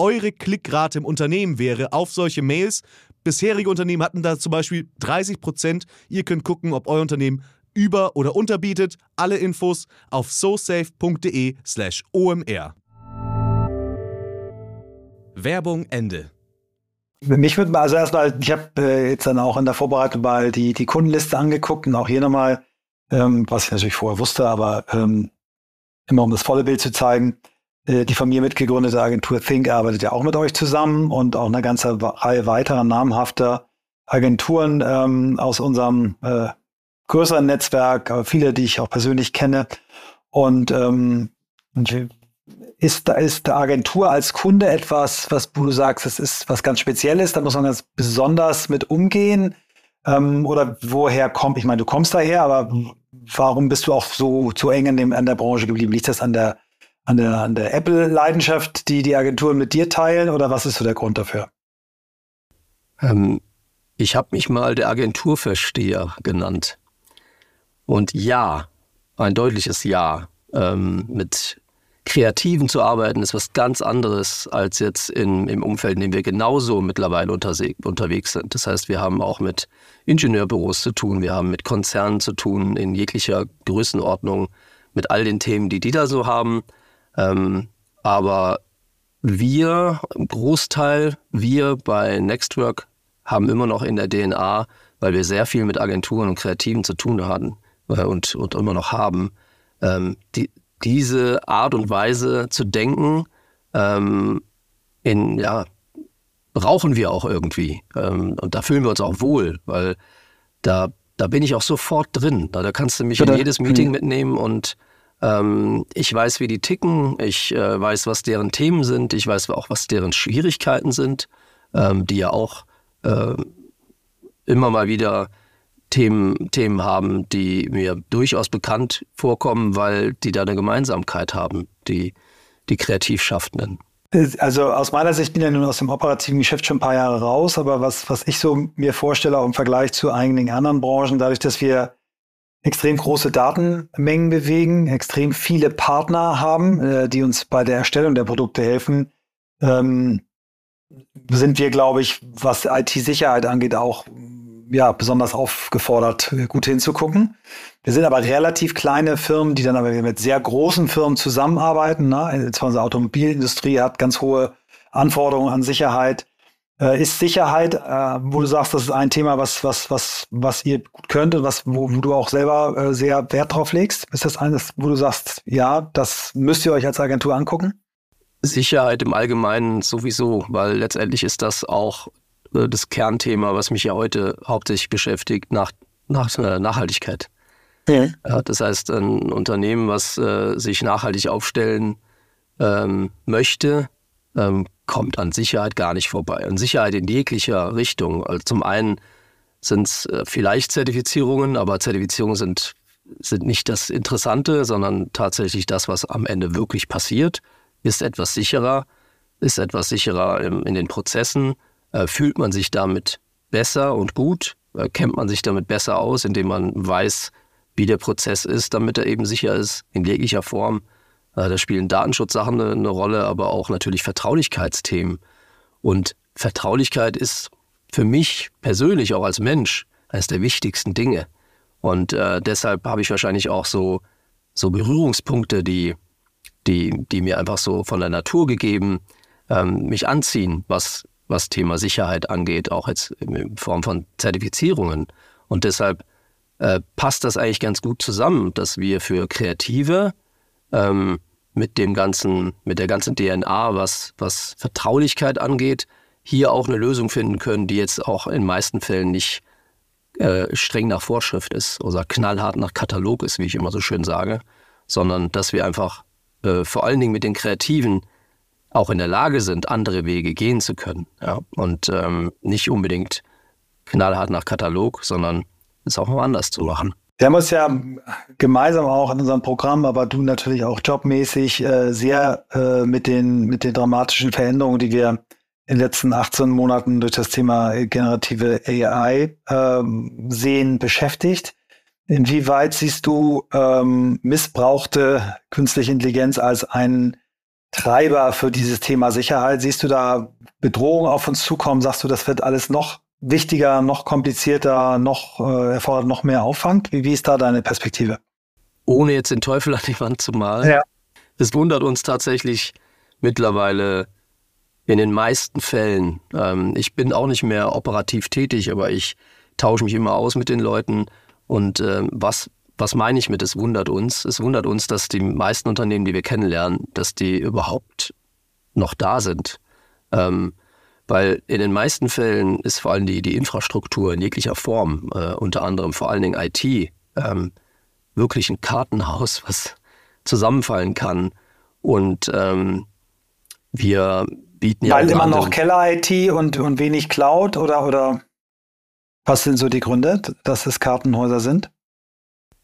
eure Klickrate im Unternehmen wäre auf solche Mails. Bisherige Unternehmen hatten da zum Beispiel 30 Prozent. Ihr könnt gucken, ob euer Unternehmen über- oder unterbietet. Alle Infos auf sosafe.de/slash omr. Werbung Ende. Mich würde mal, also erstmal, ich habe äh, jetzt dann auch in der Vorbereitung mal die, die Kundenliste angeguckt und auch hier nochmal, ähm, was ich natürlich vorher wusste, aber ähm, immer um das volle Bild zu zeigen, die von mir mitgegründete Agentur Think arbeitet ja auch mit euch zusammen und auch eine ganze Reihe weiterer namhafter Agenturen ähm, aus unserem äh, größeren Netzwerk, aber viele, die ich auch persönlich kenne. Und, ähm, ist, ist der Agentur als Kunde etwas, was du sagst, das ist was ganz Spezielles, da muss man ganz besonders mit umgehen? Ähm, oder woher kommt, ich meine, du kommst daher, aber warum bist du auch so, so eng an, dem, an der Branche geblieben? Liegt das an der, an der, an der Apple-Leidenschaft, die die Agenturen mit dir teilen, oder was ist so der Grund dafür? Ähm, ich habe mich mal der Agenturversteher genannt. Und ja, ein deutliches Ja. Ähm, mit Kreativen zu arbeiten ist was ganz anderes als jetzt in, im Umfeld, in dem wir genauso mittlerweile unterwegs sind. Das heißt, wir haben auch mit Ingenieurbüros zu tun, wir haben mit Konzernen zu tun in jeglicher Größenordnung, mit all den Themen, die die da so haben. Ähm, aber wir, im Großteil, wir bei Nextwork haben immer noch in der DNA, weil wir sehr viel mit Agenturen und Kreativen zu tun hatten, äh, und, und immer noch haben, ähm, die, diese Art und Weise zu denken, ähm, in, ja, brauchen wir auch irgendwie. Ähm, und da fühlen wir uns auch wohl, weil da, da bin ich auch sofort drin. Da, da kannst du mich Oder, in jedes Meeting mitnehmen und ähm, ich weiß, wie die ticken, ich äh, weiß, was deren Themen sind, ich weiß auch, was deren Schwierigkeiten sind, ähm, die ja auch äh, immer mal wieder Themen, Themen haben, die mir durchaus bekannt vorkommen, weil die da eine Gemeinsamkeit haben, die, die Kreativschaffenden. Also aus meiner Sicht bin ich ja nun aus dem operativen Geschäft schon ein paar Jahre raus, aber was, was ich so mir vorstelle, auch im Vergleich zu einigen anderen Branchen, dadurch, dass wir extrem große Datenmengen bewegen, extrem viele Partner haben, äh, die uns bei der Erstellung der Produkte helfen, ähm, sind wir, glaube ich, was IT-Sicherheit angeht, auch ja, besonders aufgefordert, gut hinzugucken. Wir sind aber relativ kleine Firmen, die dann aber mit sehr großen Firmen zusammenarbeiten. Ne? Unsere Automobilindustrie hat ganz hohe Anforderungen an Sicherheit. Äh, ist Sicherheit, äh, wo du sagst, das ist ein Thema, was, was, was, was ihr gut könnt und was, wo, wo du auch selber äh, sehr Wert drauf legst? Ist das eines, wo du sagst, ja, das müsst ihr euch als Agentur angucken? Sicherheit im Allgemeinen sowieso, weil letztendlich ist das auch äh, das Kernthema, was mich ja heute hauptsächlich beschäftigt, nach, nach äh, Nachhaltigkeit. Ja. ja. das heißt, ein Unternehmen, was äh, sich nachhaltig aufstellen ähm, möchte, ähm, kommt an Sicherheit gar nicht vorbei. An Sicherheit in jeglicher Richtung. Also zum einen sind es äh, vielleicht Zertifizierungen, aber Zertifizierungen sind, sind nicht das Interessante, sondern tatsächlich das, was am Ende wirklich passiert, ist etwas sicherer, ist etwas sicherer in, den Prozessen, äh, fühlt man sich damit besser und gut, äh, kennt man sich damit besser aus, indem man weiß, wie der Prozess ist, damit er eben sicher ist, in jeglicher Form. Äh, da spielen Datenschutzsachen eine, eine Rolle, aber auch natürlich Vertraulichkeitsthemen. Und Vertraulichkeit ist für mich persönlich auch als Mensch eines der wichtigsten Dinge. Und äh, deshalb habe ich wahrscheinlich auch so, so Berührungspunkte, die, die, die mir einfach so von der Natur gegeben ähm, mich anziehen, was was Thema Sicherheit angeht, auch jetzt in Form von Zertifizierungen. Und deshalb äh, passt das eigentlich ganz gut zusammen, dass wir für Kreative ähm, mit dem ganzen, mit der ganzen DNA, was, was Vertraulichkeit angeht, hier auch eine Lösung finden können, die jetzt auch in meisten Fällen nicht äh, streng nach Vorschrift ist oder knallhart nach Katalog ist, wie ich immer so schön sage, sondern dass wir einfach äh, vor allen Dingen mit den Kreativen auch in der Lage sind, andere Wege gehen zu können. Ja? Und ähm, nicht unbedingt knallhart nach Katalog, sondern es auch mal anders zu machen. Wir haben uns ja gemeinsam auch in unserem Programm, aber du natürlich auch jobmäßig äh, sehr äh, mit, den, mit den dramatischen Veränderungen, die wir in den letzten 18 Monaten durch das Thema generative AI äh, sehen, beschäftigt. Inwieweit siehst du ähm, missbrauchte künstliche Intelligenz als einen Treiber für dieses Thema Sicherheit? Siehst du da Bedrohungen auf uns zukommen? Sagst du, das wird alles noch wichtiger, noch komplizierter, noch äh, erfordert noch mehr Aufwand? Wie, wie ist da deine Perspektive? Ohne jetzt den Teufel an die Wand zu malen. Ja. Es wundert uns tatsächlich mittlerweile in den meisten Fällen. Ähm, ich bin auch nicht mehr operativ tätig, aber ich tausche mich immer aus mit den Leuten. Und äh, was, was meine ich mit, es wundert uns? Es wundert uns, dass die meisten Unternehmen, die wir kennenlernen, dass die überhaupt noch da sind. Ähm, weil in den meisten Fällen ist vor allem die, die Infrastruktur in jeglicher Form, äh, unter anderem vor allen Dingen IT, ähm, wirklich ein Kartenhaus, was zusammenfallen kann. Und ähm, wir bieten ja. Weil immer noch Keller-IT und, und wenig Cloud oder, oder was sind so die Gründe, dass es Kartenhäuser sind?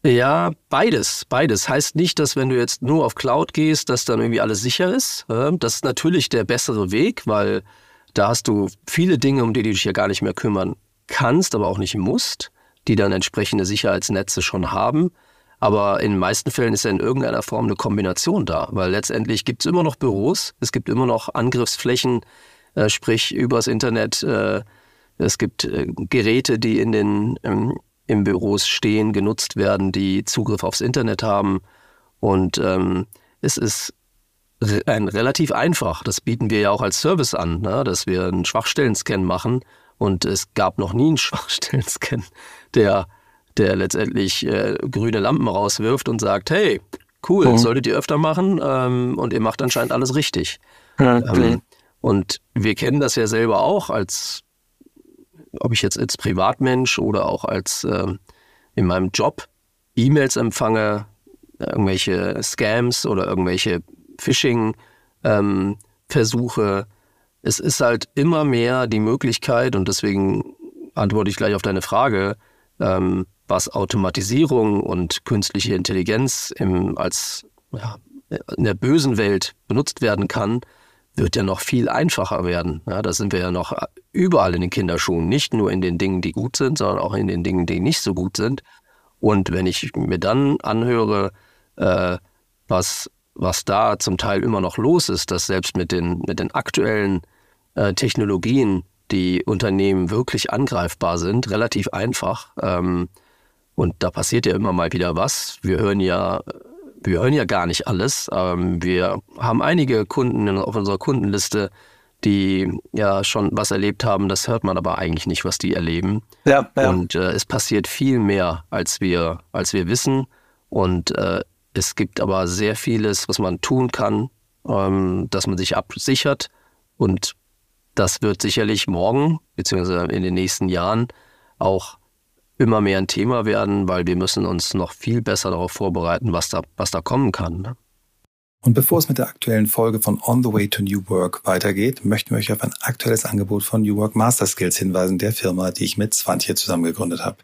Ja, beides, beides. Heißt nicht, dass wenn du jetzt nur auf Cloud gehst, dass dann irgendwie alles sicher ist. Das ist natürlich der bessere Weg, weil da hast du viele Dinge, um die du dich ja gar nicht mehr kümmern kannst, aber auch nicht musst, die dann entsprechende Sicherheitsnetze schon haben. Aber in den meisten Fällen ist ja in irgendeiner Form eine Kombination da, weil letztendlich gibt es immer noch Büros, es gibt immer noch Angriffsflächen, äh, sprich übers Internet. Äh, es gibt äh, Geräte, die in den ähm, im Büros stehen, genutzt werden, die Zugriff aufs Internet haben. Und ähm, es ist ein, relativ einfach. Das bieten wir ja auch als Service an, ne? dass wir einen Schwachstellen-Scan machen. Und es gab noch nie einen Schwachstellen-Scan, der, der letztendlich äh, grüne Lampen rauswirft und sagt, hey, cool, mhm. solltet ihr öfter machen ähm, und ihr macht anscheinend alles richtig. Ja, ähm, und wir kennen das ja selber auch als ob ich jetzt als Privatmensch oder auch als äh, in meinem Job E-Mails empfange, irgendwelche Scams oder irgendwelche Phishing-Versuche. Ähm, es ist halt immer mehr die Möglichkeit, und deswegen antworte ich gleich auf deine Frage, ähm, was Automatisierung und künstliche Intelligenz im, als ja, in der bösen Welt benutzt werden kann, wird ja noch viel einfacher werden. Ja, da sind wir ja noch überall in den Kinderschuhen, nicht nur in den Dingen, die gut sind, sondern auch in den Dingen, die nicht so gut sind. Und wenn ich mir dann anhöre, äh, was, was da zum Teil immer noch los ist, dass selbst mit den, mit den aktuellen äh, Technologien die Unternehmen wirklich angreifbar sind, relativ einfach. Ähm, und da passiert ja immer mal wieder was. Wir hören ja wir hören ja gar nicht alles. Ähm, wir haben einige Kunden auf unserer Kundenliste, die ja schon was erlebt haben. Das hört man aber eigentlich nicht, was die erleben. Ja, ja. Und äh, es passiert viel mehr, als wir, als wir wissen. Und äh, es gibt aber sehr vieles, was man tun kann, ähm, dass man sich absichert. Und das wird sicherlich morgen, beziehungsweise in den nächsten Jahren, auch immer mehr ein Thema werden, weil wir müssen uns noch viel besser darauf vorbereiten, was da, was da kommen kann. Ne? Und bevor es mit der aktuellen Folge von On the Way to New Work weitergeht, möchten wir euch auf ein aktuelles Angebot von New Work Master Skills hinweisen, der Firma, die ich mit Swantje zusammen gegründet habe.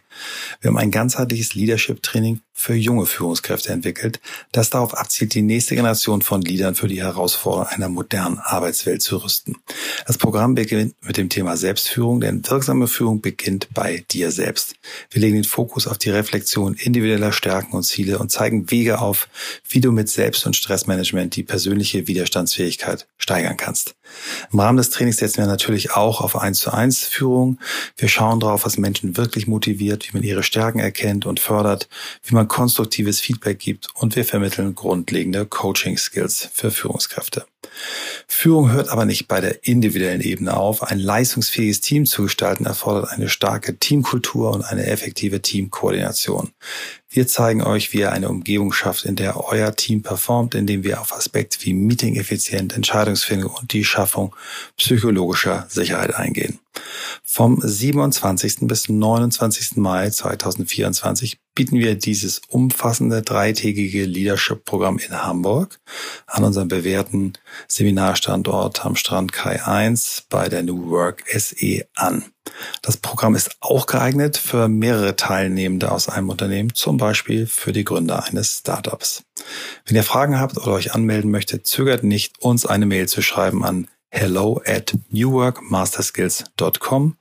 Wir haben ein ganzheitliches Leadership-Training für junge Führungskräfte entwickelt, das darauf abzielt, die nächste Generation von Leadern für die Herausforderungen einer modernen Arbeitswelt zu rüsten. Das Programm beginnt mit dem Thema Selbstführung, denn wirksame Führung beginnt bei dir selbst. Wir legen den Fokus auf die Reflexion individueller Stärken und Ziele und zeigen Wege auf, wie du mit Selbst- und Stressmanagement die persönliche Widerstandsfähigkeit steigern kannst. Im Rahmen des Trainings setzen wir natürlich auch auf 1 zu 1 Führung. Wir schauen darauf, was Menschen wirklich motiviert, wie man ihre Stärken erkennt und fördert, wie man konstruktives Feedback gibt und wir vermitteln grundlegende Coaching-Skills für Führungskräfte. Führung hört aber nicht bei der individuellen Ebene auf. Ein leistungsfähiges Team zu gestalten erfordert eine starke Teamkultur und eine effektive Teamkoordination. Wir zeigen euch, wie ihr eine Umgebung schafft, in der euer Team performt, indem wir auf Aspekte wie Meeting-Effizient, Entscheidungsfindung und die Schaffung psychologischer Sicherheit eingehen. Vom 27. bis 29. Mai 2024 bieten wir dieses umfassende dreitägige Leadership-Programm in Hamburg an unserem bewährten Seminarstandort am Strand Kai 1 bei der New Work SE an. Das Programm ist auch geeignet für mehrere Teilnehmende aus einem Unternehmen, zum Beispiel für die Gründer eines Startups. Wenn ihr Fragen habt oder euch anmelden möchtet, zögert nicht, uns eine Mail zu schreiben an hello at newworkmasterskills.com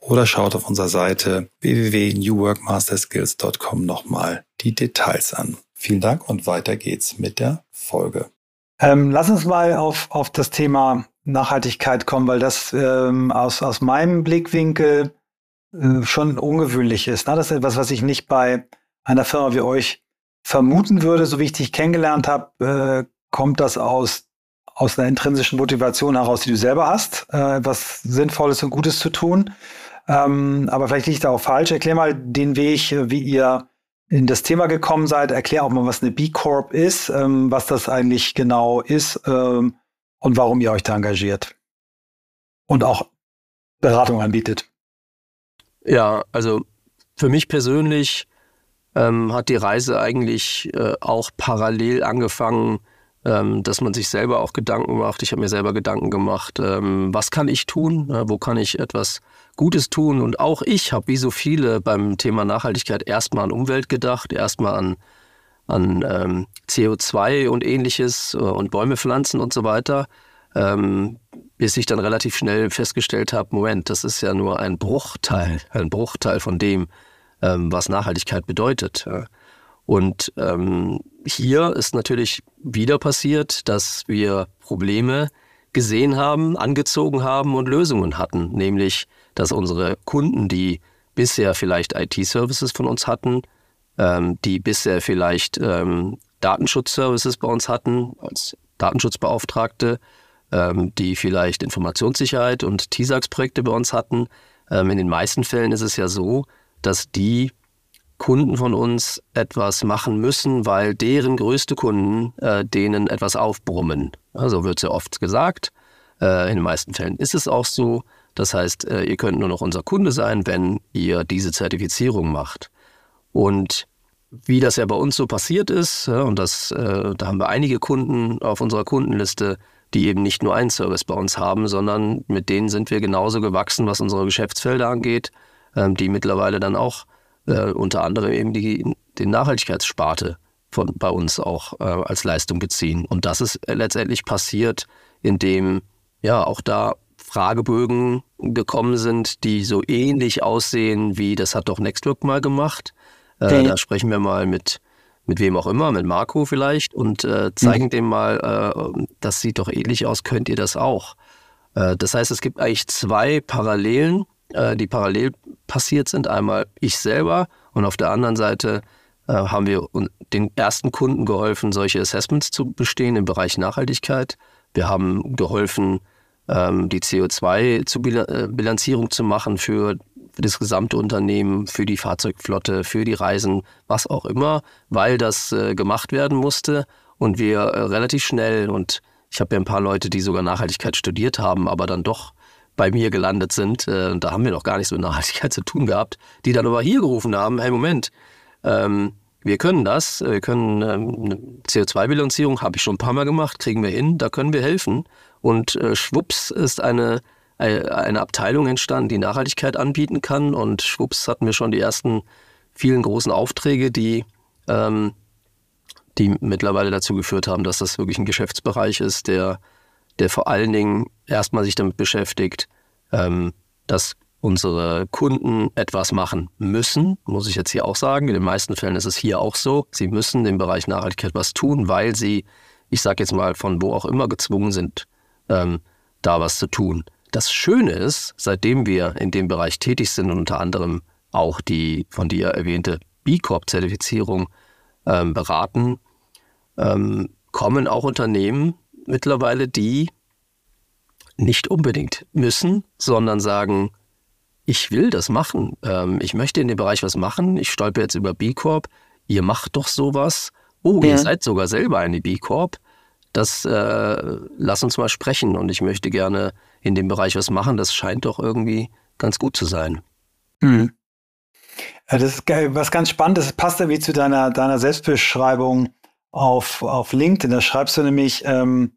oder schaut auf unserer Seite www.newworkmasterskills.com nochmal die Details an. Vielen Dank und weiter geht's mit der Folge. Ähm, lass uns mal auf, auf das Thema Nachhaltigkeit kommen, weil das ähm, aus, aus meinem Blickwinkel äh, schon ungewöhnlich ist. Das ist etwas, was ich nicht bei einer Firma wie euch vermuten würde. So wie ich dich kennengelernt habe, äh, kommt das aus, aus einer intrinsischen Motivation heraus, die du selber hast, äh, was Sinnvolles und Gutes zu tun. Ähm, aber vielleicht liegt da auch falsch. Erklär mal den Weg, wie ihr in das Thema gekommen seid. Erklär auch mal, was eine B Corp ist, ähm, was das eigentlich genau ist ähm, und warum ihr euch da engagiert. Und auch Beratung anbietet. Ja, also für mich persönlich ähm, hat die Reise eigentlich äh, auch parallel angefangen, ähm, dass man sich selber auch Gedanken macht. Ich habe mir selber Gedanken gemacht, ähm, was kann ich tun, äh, wo kann ich etwas Gutes tun. Und auch ich habe wie so viele beim Thema Nachhaltigkeit erstmal an Umwelt gedacht, erstmal an, an ähm, CO2 und ähnliches äh, und Bäume pflanzen und so weiter. Ähm, bis ich dann relativ schnell festgestellt habe, Moment, das ist ja nur ein Bruchteil, ein Bruchteil von dem, ähm, was Nachhaltigkeit bedeutet. Und ähm, hier ist natürlich wieder passiert, dass wir Probleme gesehen haben, angezogen haben und Lösungen hatten. Nämlich, dass unsere Kunden, die bisher vielleicht IT-Services von uns hatten, ähm, die bisher vielleicht ähm, Datenschutzservices bei uns hatten als Datenschutzbeauftragte, ähm, die vielleicht Informationssicherheit und TISAX-Projekte bei uns hatten. Ähm, in den meisten Fällen ist es ja so, dass die Kunden von uns etwas machen müssen, weil deren größte Kunden äh, denen etwas aufbrummen. So also wird ja oft gesagt. Äh, in den meisten Fällen ist es auch so. Das heißt, äh, ihr könnt nur noch unser Kunde sein, wenn ihr diese Zertifizierung macht. Und wie das ja bei uns so passiert ist, und das, äh, da haben wir einige Kunden auf unserer Kundenliste, die eben nicht nur einen Service bei uns haben, sondern mit denen sind wir genauso gewachsen, was unsere Geschäftsfelder angeht, ähm, die mittlerweile dann auch äh, unter anderem eben die, die Nachhaltigkeitssparte von, bei uns auch äh, als Leistung beziehen. Und das ist letztendlich passiert, indem ja auch da Fragebögen gekommen sind, die so ähnlich aussehen wie das hat doch Nextwork mal gemacht. Äh, okay. Da sprechen wir mal mit mit wem auch immer, mit Marco vielleicht und äh, zeigen mhm. dem mal, äh, das sieht doch ähnlich aus, könnt ihr das auch? Äh, das heißt, es gibt eigentlich zwei Parallelen äh, die parallel passiert sind. Einmal ich selber und auf der anderen Seite äh, haben wir den ersten Kunden geholfen, solche Assessments zu bestehen im Bereich Nachhaltigkeit. Wir haben geholfen, ähm, die CO2-Bilanzierung zu machen für das gesamte Unternehmen, für die Fahrzeugflotte, für die Reisen, was auch immer, weil das äh, gemacht werden musste und wir äh, relativ schnell und ich habe ja ein paar Leute, die sogar Nachhaltigkeit studiert haben, aber dann doch bei mir gelandet sind, äh, da haben wir noch gar nichts mit Nachhaltigkeit zu tun gehabt, die dann aber hier gerufen haben, hey Moment, ähm, wir können das, wir können ähm, CO2-Bilanzierung, habe ich schon ein paar Mal gemacht, kriegen wir hin, da können wir helfen. Und äh, schwupps ist eine, äh, eine Abteilung entstanden, die Nachhaltigkeit anbieten kann. Und schwupps hatten wir schon die ersten vielen großen Aufträge, die, ähm, die mittlerweile dazu geführt haben, dass das wirklich ein Geschäftsbereich ist, der der vor allen Dingen erstmal sich damit beschäftigt, ähm, dass unsere Kunden etwas machen müssen, muss ich jetzt hier auch sagen. In den meisten Fällen ist es hier auch so. Sie müssen im Bereich Nachhaltigkeit was tun, weil sie, ich sage jetzt mal, von wo auch immer gezwungen sind, ähm, da was zu tun. Das Schöne ist, seitdem wir in dem Bereich tätig sind und unter anderem auch die von dir erwähnte B Corp-Zertifizierung ähm, beraten, ähm, kommen auch Unternehmen mittlerweile, die nicht unbedingt müssen, sondern sagen, ich will das machen. Ähm, ich möchte in dem Bereich was machen. Ich stolper jetzt über B Corp. Ihr macht doch sowas. Oh, ja. ihr seid sogar selber eine B Corp. Das äh, lass uns mal sprechen. Und ich möchte gerne in dem Bereich was machen. Das scheint doch irgendwie ganz gut zu sein. Mhm. Ja, das ist was ganz Spannendes. Das passt irgendwie zu deiner, deiner Selbstbeschreibung auf, auf LinkedIn. Da schreibst du nämlich, ähm,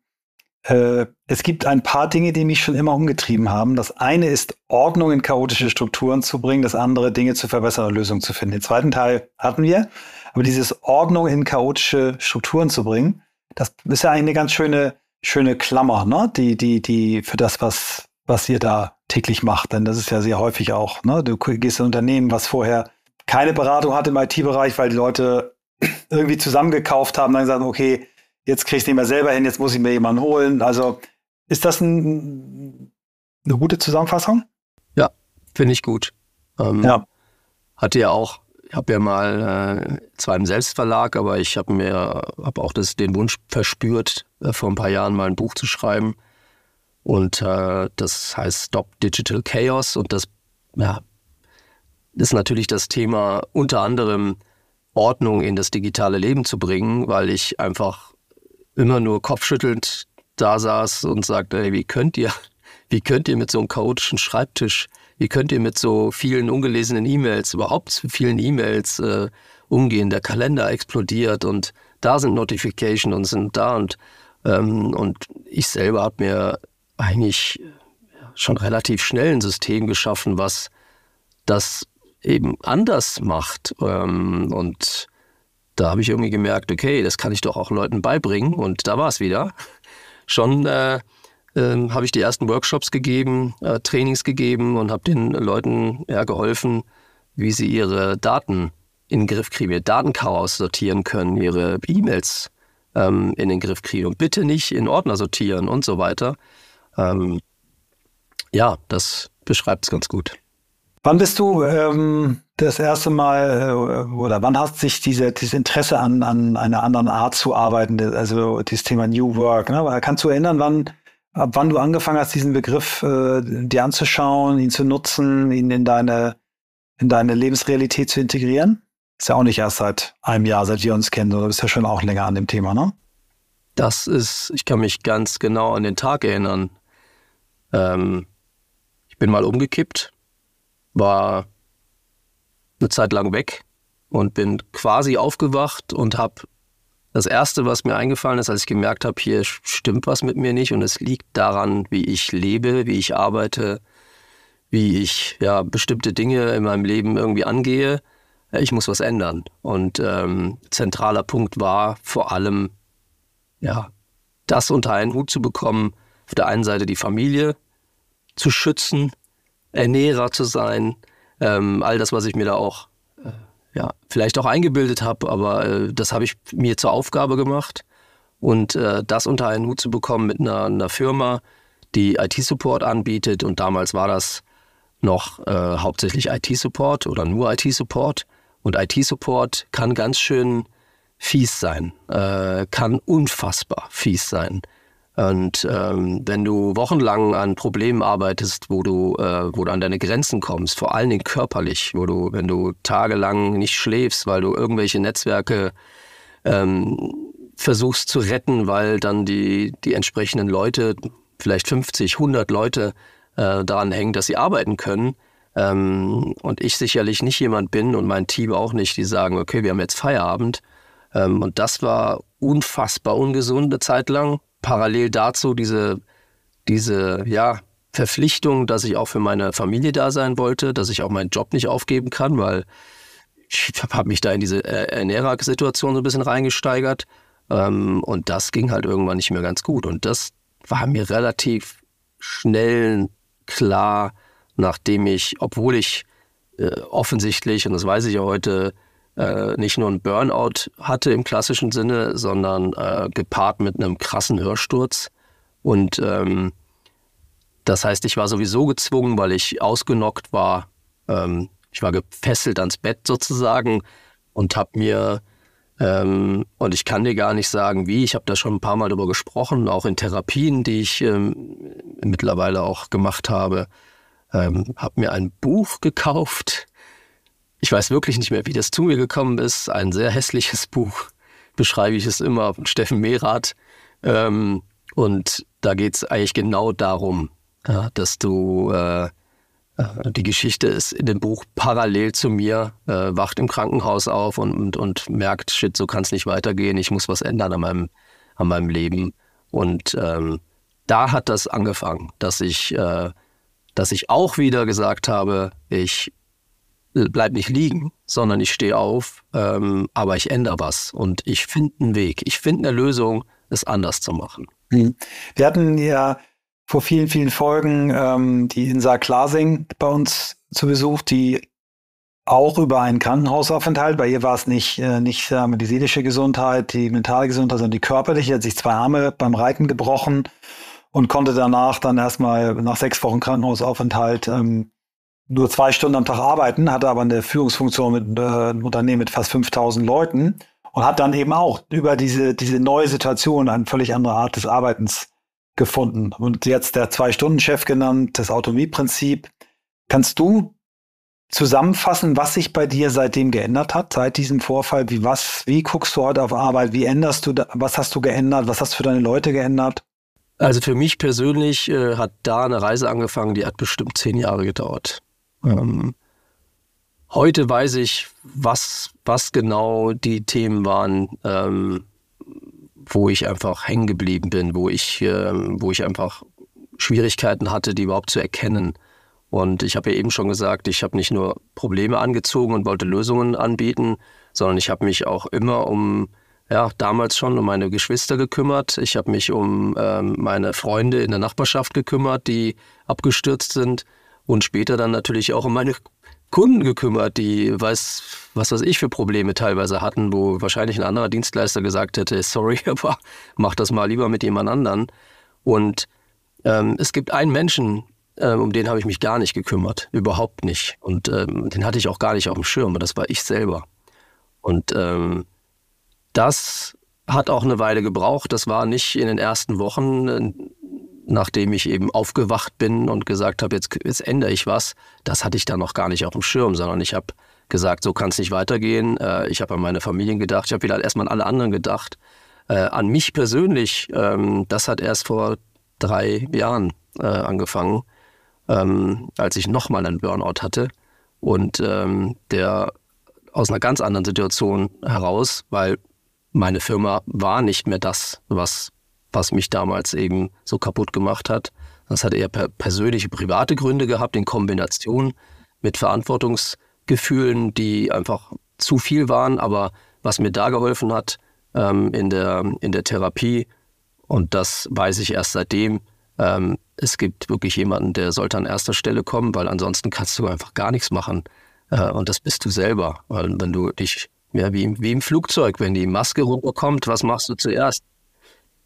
äh, es gibt ein paar Dinge, die mich schon immer umgetrieben haben. Das eine ist, Ordnung in chaotische Strukturen zu bringen, das andere, Dinge zu verbessern und Lösungen zu finden. Den zweiten Teil hatten wir, aber dieses Ordnung in chaotische Strukturen zu bringen, das ist ja eigentlich eine ganz schöne, schöne Klammer, ne? Die, die, die für das, was, was ihr da täglich macht. Denn das ist ja sehr häufig auch, ne? Du gehst in ein Unternehmen, was vorher keine Beratung hat im IT-Bereich, weil die Leute irgendwie zusammengekauft haben, dann gesagt, okay, jetzt kriege ich nicht mehr selber hin, jetzt muss ich mir jemanden holen. Also ist das ein, eine gute Zusammenfassung? Ja, finde ich gut. Ähm, ja. Hatte ja auch, ich habe ja mal äh, zwar im Selbstverlag, aber ich habe mir hab auch das, den Wunsch verspürt, äh, vor ein paar Jahren mal ein Buch zu schreiben. Und äh, das heißt Stop Digital Chaos. Und das ja, ist natürlich das Thema unter anderem Ordnung in das digitale Leben zu bringen, weil ich einfach immer nur kopfschüttelnd da saß und sagte, hey, wie könnt ihr, wie könnt ihr mit so einem chaotischen Schreibtisch, wie könnt ihr mit so vielen ungelesenen E-Mails, überhaupt vielen E-Mails äh, umgehen? Der Kalender explodiert und da sind Notifications und sind da und ähm, und ich selber habe mir eigentlich schon relativ schnell ein System geschaffen, was das eben anders macht. Ähm, und da habe ich irgendwie gemerkt, okay, das kann ich doch auch Leuten beibringen. Und da war es wieder. Schon äh, äh, habe ich die ersten Workshops gegeben, äh, Trainings gegeben und habe den Leuten ja, geholfen, wie sie ihre Daten in den Griff kriegen, ihr Datenchaos sortieren können, ihre E-Mails ähm, in den Griff kriegen und bitte nicht in Ordner sortieren und so weiter. Ähm, ja, das beschreibt es ganz gut. Wann bist du ähm, das erste Mal äh, oder wann hast sich diese, dieses Interesse an, an einer anderen Art zu arbeiten, also dieses Thema New Work, ne? kannst du erinnern, wann, ab wann du angefangen hast, diesen Begriff äh, dir anzuschauen, ihn zu nutzen, ihn in deine, in deine Lebensrealität zu integrieren? Ist ja auch nicht erst seit einem Jahr, seit wir uns kennen, oder bist ja schon auch länger an dem Thema, ne? Das ist, ich kann mich ganz genau an den Tag erinnern. Ähm, ich bin mal umgekippt war eine Zeit lang weg und bin quasi aufgewacht und habe das Erste, was mir eingefallen ist, als ich gemerkt habe, hier stimmt was mit mir nicht und es liegt daran, wie ich lebe, wie ich arbeite, wie ich ja bestimmte Dinge in meinem Leben irgendwie angehe. Ich muss was ändern. Und ähm, zentraler Punkt war vor allem, ja, das unter einen Hut zu bekommen, auf der einen Seite die Familie zu schützen, Ernährer zu sein. Ähm, all das, was ich mir da auch, äh, ja, vielleicht auch eingebildet habe, aber äh, das habe ich mir zur Aufgabe gemacht. Und äh, das unter einen Hut zu bekommen mit einer, einer Firma, die IT-Support anbietet. Und damals war das noch äh, hauptsächlich IT-Support oder nur IT-Support. Und IT-Support kann ganz schön fies sein, äh, kann unfassbar fies sein. Und ähm, wenn du wochenlang an Problemen arbeitest, wo du, äh, wo du an deine Grenzen kommst, vor allen Dingen körperlich, wo du, wenn du tagelang nicht schläfst, weil du irgendwelche Netzwerke ähm, versuchst zu retten, weil dann die, die entsprechenden Leute, vielleicht 50, 100 Leute äh, daran hängen, dass sie arbeiten können. Ähm, und ich sicherlich nicht jemand bin und mein Team auch nicht, die sagen, okay, wir haben jetzt Feierabend. Ähm, und das war unfassbar ungesund eine Zeit lang parallel dazu diese, diese ja, Verpflichtung, dass ich auch für meine Familie da sein wollte, dass ich auch meinen Job nicht aufgeben kann, weil ich habe mich da in diese Ernährungssituation so ein bisschen reingesteigert. Ähm, und das ging halt irgendwann nicht mehr ganz gut. Und das war mir relativ schnell klar, nachdem ich, obwohl ich äh, offensichtlich, und das weiß ich ja heute, äh, nicht nur ein Burnout hatte im klassischen Sinne, sondern äh, gepaart mit einem krassen Hörsturz. Und ähm, das heißt, ich war sowieso gezwungen, weil ich ausgenockt war. Ähm, ich war gefesselt ans Bett sozusagen und habe mir ähm, und ich kann dir gar nicht sagen, wie. Ich habe da schon ein paar Mal darüber gesprochen, auch in Therapien, die ich ähm, mittlerweile auch gemacht habe. Ähm, habe mir ein Buch gekauft, ich weiß wirklich nicht mehr, wie das zu mir gekommen ist. Ein sehr hässliches Buch, beschreibe ich es immer, Steffen Mehrath. Ähm, und da geht es eigentlich genau darum, ja, dass du, äh, äh, die Geschichte ist in dem Buch parallel zu mir, äh, wacht im Krankenhaus auf und, und, und merkt, shit, so kann es nicht weitergehen, ich muss was ändern an meinem, an meinem Leben. Und ähm, da hat das angefangen, dass ich, äh, dass ich auch wieder gesagt habe, ich bleib nicht liegen, sondern ich stehe auf, ähm, aber ich ändere was und ich finde einen Weg. Ich finde eine Lösung, es anders zu machen. Hm. Wir hatten ja vor vielen, vielen Folgen ähm, die Insa Klasing bei uns zu Besuch, die auch über einen Krankenhausaufenthalt. Bei ihr war es nicht, äh, nicht äh, die seelische Gesundheit, die mentale Gesundheit, sondern die körperliche. Sie hat sich zwei Arme beim Reiten gebrochen und konnte danach dann erstmal nach sechs Wochen Krankenhausaufenthalt ähm, nur zwei Stunden am Tag arbeiten, hatte aber eine Führungsfunktion mit äh, einem Unternehmen mit fast 5000 Leuten und hat dann eben auch über diese, diese neue Situation eine völlig andere Art des Arbeitens gefunden. Und jetzt der Zwei-Stunden-Chef genannt, das Autonomieprinzip. Kannst du zusammenfassen, was sich bei dir seitdem geändert hat, seit diesem Vorfall? Wie was, wie guckst du heute auf Arbeit? Wie änderst du, da, was hast du geändert? Was hast du für deine Leute geändert? Also für mich persönlich äh, hat da eine Reise angefangen, die hat bestimmt zehn Jahre gedauert. Ähm, heute weiß ich, was, was genau die Themen waren, ähm, wo ich einfach hängen geblieben bin, wo ich, ähm, wo ich einfach Schwierigkeiten hatte, die überhaupt zu erkennen. Und ich habe ja eben schon gesagt, ich habe nicht nur Probleme angezogen und wollte Lösungen anbieten, sondern ich habe mich auch immer um, ja, damals schon um meine Geschwister gekümmert. Ich habe mich um ähm, meine Freunde in der Nachbarschaft gekümmert, die abgestürzt sind. Und später dann natürlich auch um meine Kunden gekümmert, die weiß, was weiß ich für Probleme teilweise hatten, wo wahrscheinlich ein anderer Dienstleister gesagt hätte, sorry, aber mach das mal lieber mit jemand anderen. Und ähm, es gibt einen Menschen, ähm, um den habe ich mich gar nicht gekümmert, überhaupt nicht. Und ähm, den hatte ich auch gar nicht auf dem Schirm, und das war ich selber. Und ähm, das hat auch eine Weile gebraucht. Das war nicht in den ersten Wochen, äh, nachdem ich eben aufgewacht bin und gesagt habe, jetzt, jetzt ändere ich was. Das hatte ich dann noch gar nicht auf dem Schirm, sondern ich habe gesagt, so kann es nicht weitergehen. Äh, ich habe an meine Familien gedacht, ich habe wieder erstmal an alle anderen gedacht. Äh, an mich persönlich, ähm, das hat erst vor drei Jahren äh, angefangen ähm, als ich nochmal einen Burnout hatte. Und ähm, der aus einer ganz anderen Situation heraus, weil meine Firma war nicht mehr das, was, was mich damals eben so kaputt gemacht hat. Das hat eher per persönliche, private Gründe gehabt, in Kombination mit Verantwortungsgefühlen, die einfach zu viel waren. Aber was mir da geholfen hat ähm, in, der, in der Therapie, und das weiß ich erst seitdem, ähm, es gibt wirklich jemanden, der sollte an erster Stelle kommen, weil ansonsten kannst du einfach gar nichts machen. Äh, und das bist du selber. Weil wenn du dich, ja, wie, wie im Flugzeug, wenn die Maske runterkommt, was machst du zuerst?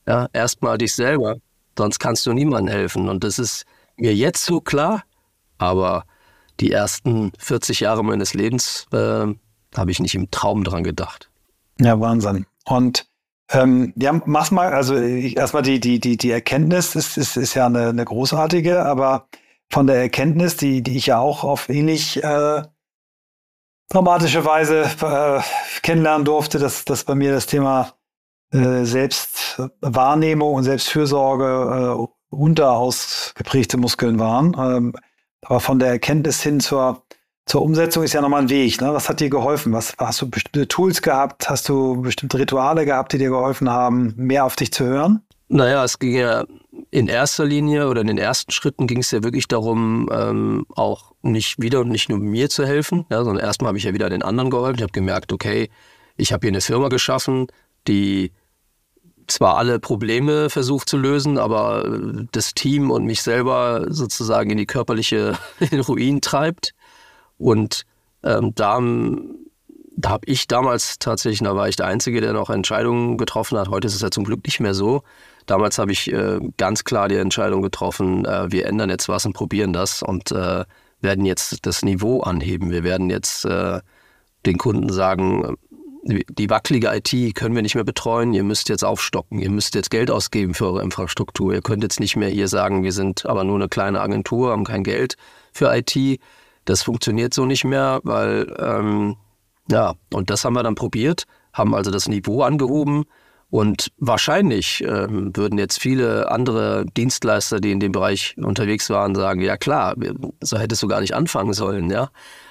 Ja, erstmal dich selber, sonst kannst du niemandem helfen. Und das ist mir jetzt so klar, aber die ersten 40 Jahre meines Lebens äh, habe ich nicht im Traum dran gedacht. Ja, Wahnsinn. Und ähm, ja, mach's mal. Also erstmal die, die, die, die Erkenntnis ist, ist, ist ja eine, eine großartige, aber von der Erkenntnis, die, die ich ja auch auf ähnlich äh, dramatische Weise äh, kennenlernen durfte, dass, dass bei mir das Thema äh, Selbstwahrnehmung und Selbstfürsorge äh, unterausgeprägte Muskeln waren. Ähm, aber von der Erkenntnis hin zur zur Umsetzung ist ja nochmal ein Weg. Ne? Was hat dir geholfen? Was, hast du bestimmte Tools gehabt? Hast du bestimmte Rituale gehabt, die dir geholfen haben, mehr auf dich zu hören? Naja, es ging ja in erster Linie oder in den ersten Schritten ging es ja wirklich darum, ähm, auch nicht wieder und nicht nur mir zu helfen, ja, sondern erstmal habe ich ja wieder den anderen geholfen. Ich habe gemerkt, okay, ich habe hier eine Firma geschaffen, die zwar alle Probleme versucht zu lösen, aber äh, das Team und mich selber sozusagen in die körperliche in Ruin treibt. Und ähm, da, da habe ich damals tatsächlich, da war ich der Einzige, der noch Entscheidungen getroffen hat. Heute ist es ja zum Glück nicht mehr so. Damals habe ich äh, ganz klar die Entscheidung getroffen, äh, wir ändern jetzt was und probieren das und äh, werden jetzt das Niveau anheben. Wir werden jetzt äh, den Kunden sagen, die wackelige IT können wir nicht mehr betreuen, ihr müsst jetzt aufstocken, ihr müsst jetzt Geld ausgeben für eure Infrastruktur. Ihr könnt jetzt nicht mehr hier sagen, wir sind aber nur eine kleine Agentur, haben kein Geld für IT das funktioniert so nicht mehr, weil, ähm, ja, und das haben wir dann probiert, haben also das Niveau angehoben. Und wahrscheinlich ähm, würden jetzt viele andere Dienstleister, die in dem Bereich unterwegs waren, sagen, ja klar, so hättest du gar nicht anfangen sollen, ja.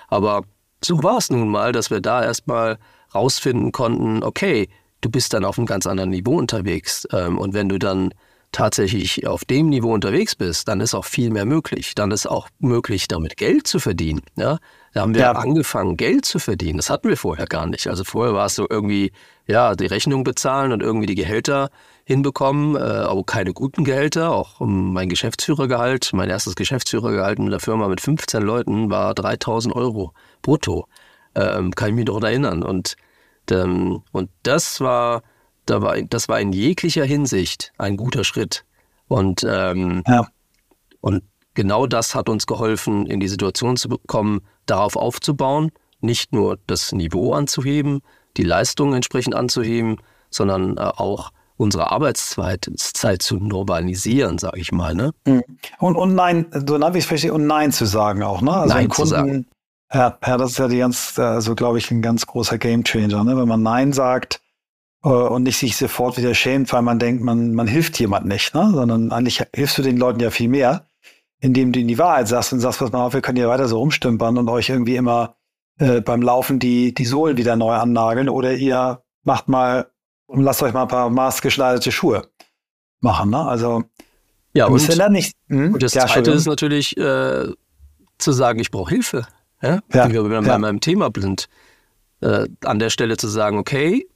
Aber so war es nun mal, dass wir da erstmal rausfinden konnten, okay, du bist dann auf einem ganz anderen Niveau unterwegs. Ähm, und wenn du dann tatsächlich auf dem Niveau unterwegs bist, dann ist auch viel mehr möglich. Dann ist auch möglich, damit Geld zu verdienen. Ja? Da haben wir ja. angefangen, Geld zu verdienen. Das hatten wir vorher gar nicht. Also vorher war es so irgendwie, ja, die Rechnung bezahlen und irgendwie die Gehälter hinbekommen, äh, aber keine guten Gehälter. Auch mein Geschäftsführergehalt, mein erstes Geschäftsführergehalt mit der Firma mit 15 Leuten war 3000 Euro brutto. Ähm, kann ich mich doch erinnern. Und, ähm, und das war da war, das war in jeglicher Hinsicht ein guter Schritt. Und, ähm, ja. und genau das hat uns geholfen, in die Situation zu kommen, darauf aufzubauen, nicht nur das Niveau anzuheben, die Leistung entsprechend anzuheben, sondern äh, auch unsere Arbeitszeit Zeit zu normalisieren, sage ich mal. Ne? Mhm. Und, und nein, so wie ich verstehe, und nein zu sagen auch, ne? Also nein Kunden, zu sagen. Ja, ja, das ist ja die ganz, also glaube ich, ein ganz großer Gamechanger, ne? Wenn man Nein sagt äh, und nicht sich sofort wieder schämt, weil man denkt, man, man hilft jemand nicht, ne? Sondern eigentlich hilfst du den Leuten ja viel mehr, indem du ihnen die Wahrheit sagst und sagst, pass mal auf, wir können hier weiter so rumstümpern und euch irgendwie immer äh, beim Laufen die, die Sohlen wieder neu annageln oder ihr macht mal und lasst euch mal ein paar maßgeschneiderte Schuhe machen. Ne? Also ja, und, ja nicht, hm? und das ja, Zweite ist natürlich äh, zu sagen, ich brauche Hilfe. Ja? Ja, Wenn wir bei ja. meinem Thema blind. Äh, an der Stelle zu sagen, okay,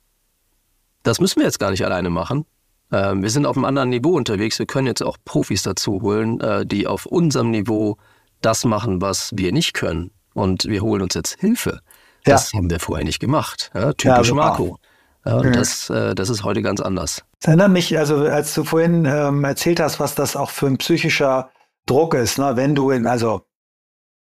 das müssen wir jetzt gar nicht alleine machen. Äh, wir sind auf einem anderen Niveau unterwegs. Wir können jetzt auch Profis dazu holen, äh, die auf unserem Niveau das machen, was wir nicht können. Und wir holen uns jetzt Hilfe. Das haben wir vorher nicht gemacht. typisch Marco. Ja, und mhm. das, äh, das ist heute ganz anders. Das erinnert mich, also als du vorhin ähm, erzählt hast, was das auch für ein psychischer Druck ist, ne? wenn du in, also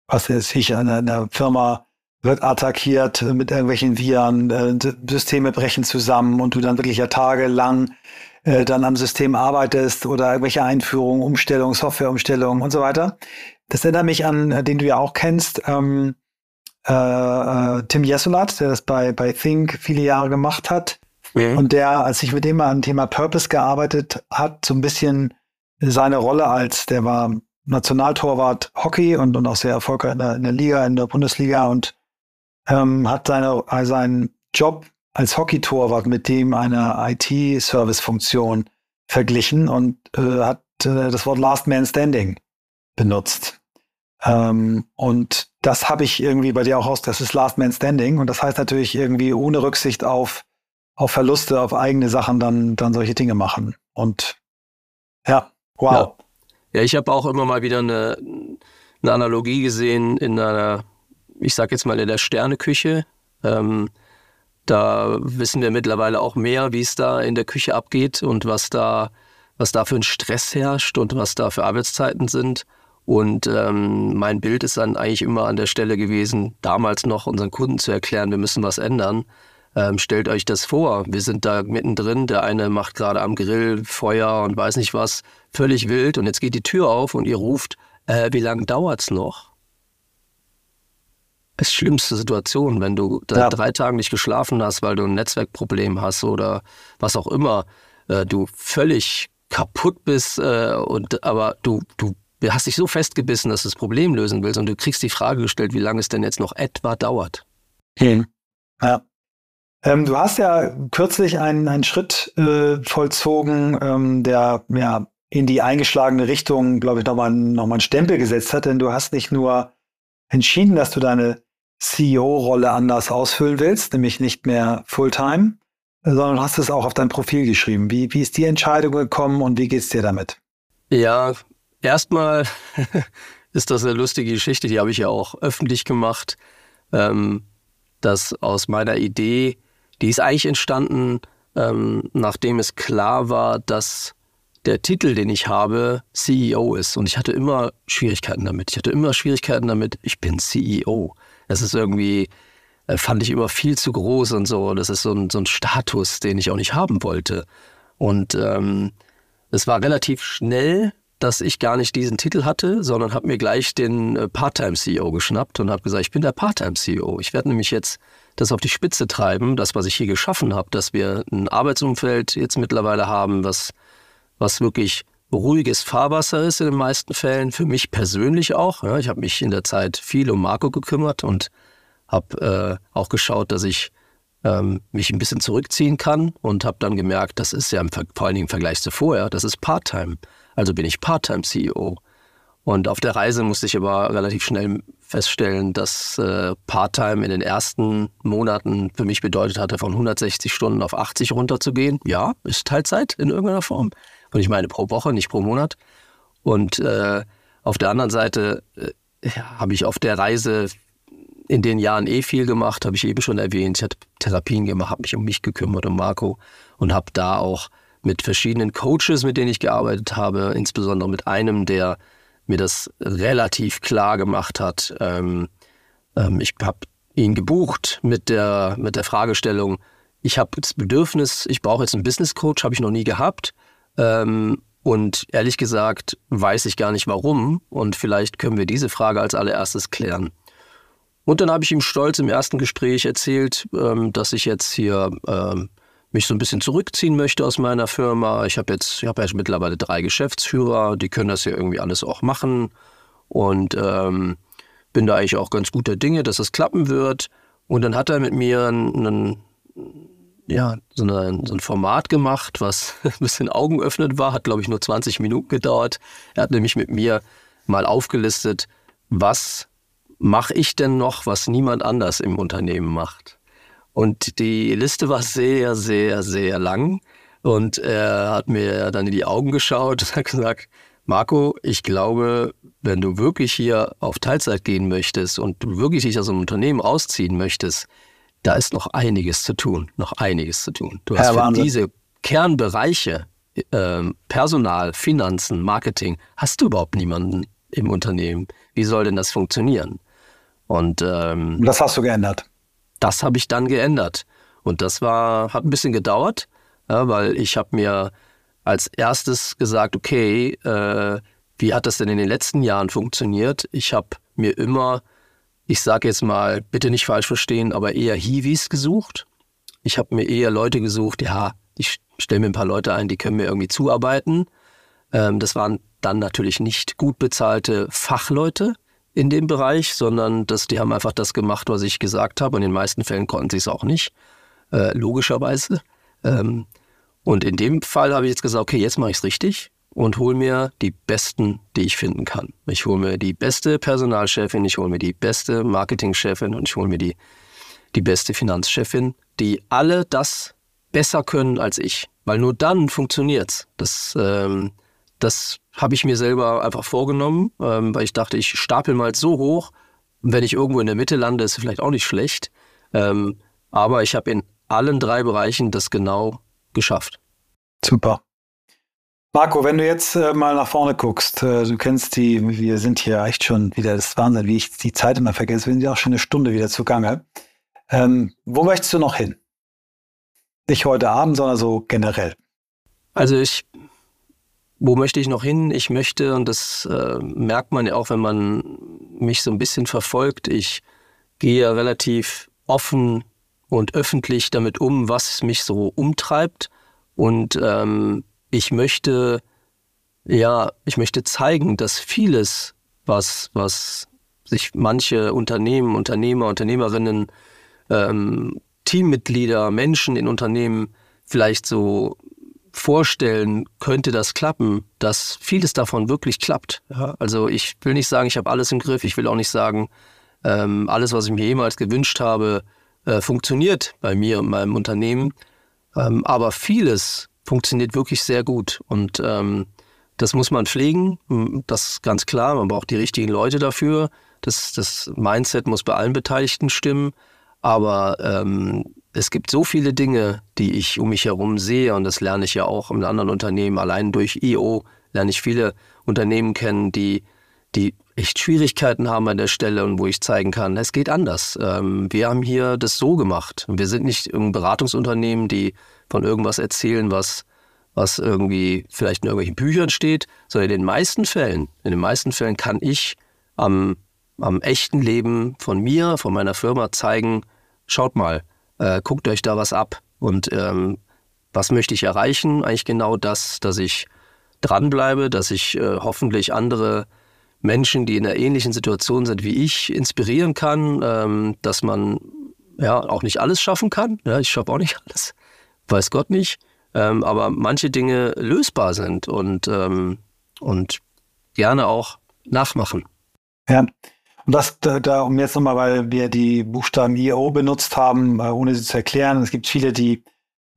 was jetzt ich an einer Firma wird attackiert mit irgendwelchen Viren, äh, Systeme brechen zusammen und du dann wirklich ja tagelang äh, dann am System arbeitest oder irgendwelche Einführungen, Umstellungen, Softwareumstellungen und so weiter. Das erinnert mich an, äh, den du ja auch kennst, ähm, äh, äh, Tim Jesulat, der das bei, bei Think viele Jahre gemacht hat. Mhm. Und der, als ich mit dem mal an Thema Purpose gearbeitet hat, so ein bisschen seine Rolle als, der war Nationaltorwart Hockey und, und auch sehr erfolgreich in der, in der Liga, in der Bundesliga und ähm, hat seine, also seinen Job als Hockeytorwart mit dem einer IT-Service-Funktion verglichen und äh, hat äh, das Wort Last Man Standing benutzt. Ähm, und das habe ich irgendwie bei dir auch aus, das ist Last Man Standing. Und das heißt natürlich irgendwie ohne Rücksicht auf, auf Verluste, auf eigene Sachen dann, dann solche Dinge machen. Und ja, wow. Ja, ja ich habe auch immer mal wieder eine, eine Analogie gesehen in einer, ich sag jetzt mal in der Sterneküche. Ähm, da wissen wir mittlerweile auch mehr, wie es da in der Küche abgeht und was da, was da für ein Stress herrscht und was da für Arbeitszeiten sind. Und ähm, mein Bild ist dann eigentlich immer an der Stelle gewesen, damals noch unseren Kunden zu erklären, wir müssen was ändern. Ähm, stellt euch das vor, wir sind da mittendrin, der eine macht gerade am Grill Feuer und weiß nicht was, völlig wild und jetzt geht die Tür auf und ihr ruft, äh, wie lange dauert's noch? Das ist schlimmste Situation, wenn du ja. drei Tage nicht geschlafen hast, weil du ein Netzwerkproblem hast oder was auch immer, äh, du völlig kaputt bist äh, und aber du, du du hast dich so festgebissen, dass du das Problem lösen willst und du kriegst die Frage gestellt, wie lange es denn jetzt noch etwa dauert. Hm. Ja. Ähm, du hast ja kürzlich einen, einen Schritt äh, vollzogen, ähm, der ja in die eingeschlagene Richtung, glaube ich, nochmal noch mal einen Stempel gesetzt hat, denn du hast nicht nur entschieden, dass du deine CEO-Rolle anders ausfüllen willst, nämlich nicht mehr Fulltime, sondern hast es auch auf dein Profil geschrieben. Wie, wie ist die Entscheidung gekommen und wie geht's dir damit? Ja, Erstmal ist das eine lustige Geschichte, die habe ich ja auch öffentlich gemacht, ähm, dass aus meiner Idee, die ist eigentlich entstanden, ähm, nachdem es klar war, dass der Titel, den ich habe, CEO ist. Und ich hatte immer Schwierigkeiten damit. Ich hatte immer Schwierigkeiten damit, ich bin CEO. Das ist irgendwie, äh, fand ich immer viel zu groß und so. Das ist so ein, so ein Status, den ich auch nicht haben wollte. Und ähm, es war relativ schnell dass ich gar nicht diesen Titel hatte, sondern habe mir gleich den äh, Part-Time-CEO geschnappt und habe gesagt, ich bin der Part-Time-CEO. Ich werde nämlich jetzt das auf die Spitze treiben, das, was ich hier geschaffen habe, dass wir ein Arbeitsumfeld jetzt mittlerweile haben, was, was wirklich ruhiges Fahrwasser ist in den meisten Fällen, für mich persönlich auch. Ja, ich habe mich in der Zeit viel um Marco gekümmert und habe äh, auch geschaut, dass ich ähm, mich ein bisschen zurückziehen kann und habe dann gemerkt, das ist ja im, vor allen Dingen im Vergleich zu vorher, das ist Part-Time. Also bin ich Part-Time-CEO. Und auf der Reise musste ich aber relativ schnell feststellen, dass äh, Part-Time in den ersten Monaten für mich bedeutet hatte, von 160 Stunden auf 80 runterzugehen. Ja, ist Teilzeit in irgendeiner Form. Und ich meine pro Woche, nicht pro Monat. Und äh, auf der anderen Seite äh, habe ich auf der Reise in den Jahren eh viel gemacht, habe ich eben schon erwähnt. Ich hatte Therapien gemacht, habe mich um mich gekümmert, um Marco und habe da auch mit verschiedenen Coaches, mit denen ich gearbeitet habe, insbesondere mit einem, der mir das relativ klar gemacht hat. Ähm, ähm, ich habe ihn gebucht mit der, mit der Fragestellung, ich habe das Bedürfnis, ich brauche jetzt einen Business Coach, habe ich noch nie gehabt. Ähm, und ehrlich gesagt weiß ich gar nicht warum. Und vielleicht können wir diese Frage als allererstes klären. Und dann habe ich ihm stolz im ersten Gespräch erzählt, ähm, dass ich jetzt hier ähm, mich so ein bisschen zurückziehen möchte aus meiner Firma. Ich habe jetzt, ich habe ja mittlerweile drei Geschäftsführer, die können das ja irgendwie alles auch machen. Und ähm, bin da eigentlich auch ganz guter Dinge, dass es klappen wird. Und dann hat er mit mir einen, ja, so, eine, so ein Format gemacht, was ein bisschen augenöffnend war, hat, glaube ich, nur 20 Minuten gedauert. Er hat nämlich mit mir mal aufgelistet, was mache ich denn noch, was niemand anders im Unternehmen macht. Und die Liste war sehr, sehr, sehr lang. Und er hat mir dann in die Augen geschaut und hat gesagt, Marco, ich glaube, wenn du wirklich hier auf Teilzeit gehen möchtest und du wirklich dich aus einem Unternehmen ausziehen möchtest, da ist noch einiges zu tun, noch einiges zu tun. Du hast für diese Kernbereiche, äh, Personal, Finanzen, Marketing, hast du überhaupt niemanden im Unternehmen. Wie soll denn das funktionieren? Und ähm, das hast du geändert. Das habe ich dann geändert. Und das war, hat ein bisschen gedauert, ja, weil ich habe mir als erstes gesagt, okay, äh, wie hat das denn in den letzten Jahren funktioniert? Ich habe mir immer, ich sage jetzt mal, bitte nicht falsch verstehen, aber eher Hiwis gesucht. Ich habe mir eher Leute gesucht, ja, ich stelle mir ein paar Leute ein, die können mir irgendwie zuarbeiten. Ähm, das waren dann natürlich nicht gut bezahlte Fachleute in dem Bereich, sondern das, die haben einfach das gemacht, was ich gesagt habe. Und in den meisten Fällen konnten sie es auch nicht, äh, logischerweise. Ähm, und in dem Fall habe ich jetzt gesagt, okay, jetzt mache ich es richtig und hole mir die besten, die ich finden kann. Ich hole mir die beste Personalchefin, ich hole mir die beste Marketingchefin und ich hole mir die, die beste Finanzchefin, die alle das besser können als ich. Weil nur dann funktioniert's. Das, ähm, das habe ich mir selber einfach vorgenommen, ähm, weil ich dachte, ich stapel mal so hoch. Wenn ich irgendwo in der Mitte lande, ist vielleicht auch nicht schlecht. Ähm, aber ich habe in allen drei Bereichen das genau geschafft. Super. Marco, wenn du jetzt äh, mal nach vorne guckst, äh, du kennst die, wir sind hier echt schon wieder, das ist Wahnsinn, wie ich die Zeit immer vergesse, wir sind ja auch schon eine Stunde wieder zugange. Ähm, wo möchtest du noch hin? Nicht heute Abend, sondern so generell. Also ich, wo möchte ich noch hin? Ich möchte, und das äh, merkt man ja auch, wenn man mich so ein bisschen verfolgt, ich gehe ja relativ offen und öffentlich damit um, was mich so umtreibt. Und ähm, ich möchte, ja, ich möchte zeigen, dass vieles, was, was sich manche Unternehmen, Unternehmer, Unternehmerinnen, ähm, Teammitglieder, Menschen in Unternehmen vielleicht so vorstellen, könnte das klappen, dass vieles davon wirklich klappt. Ja, also ich will nicht sagen, ich habe alles im Griff. Ich will auch nicht sagen, ähm, alles, was ich mir jemals gewünscht habe, äh, funktioniert bei mir und meinem Unternehmen. Ähm, aber vieles funktioniert wirklich sehr gut. Und ähm, das muss man pflegen, das ist ganz klar. Man braucht die richtigen Leute dafür. Das, das Mindset muss bei allen Beteiligten stimmen. Aber ähm, es gibt so viele Dinge, die ich um mich herum sehe und das lerne ich ja auch in anderen Unternehmen. Allein durch IO lerne ich viele Unternehmen kennen, die, die echt Schwierigkeiten haben an der Stelle und wo ich zeigen kann, es geht anders. Ähm, wir haben hier das so gemacht. Wir sind nicht ein Beratungsunternehmen, die von irgendwas erzählen, was, was irgendwie vielleicht in irgendwelchen Büchern steht, sondern in den meisten Fällen, in den meisten Fällen kann ich am, am echten Leben von mir, von meiner Firma zeigen, schaut mal, äh, guckt euch da was ab. Und ähm, was möchte ich erreichen? Eigentlich genau das, dass ich dranbleibe, dass ich äh, hoffentlich andere Menschen, die in einer ähnlichen Situation sind wie ich, inspirieren kann, ähm, dass man ja auch nicht alles schaffen kann. Ja, ich schaffe auch nicht alles, weiß Gott nicht. Ähm, aber manche Dinge lösbar sind und, ähm, und gerne auch nachmachen. Ja, und das da, um jetzt nochmal, weil wir die Buchstaben IO benutzt haben, äh, ohne sie zu erklären. Es gibt viele, die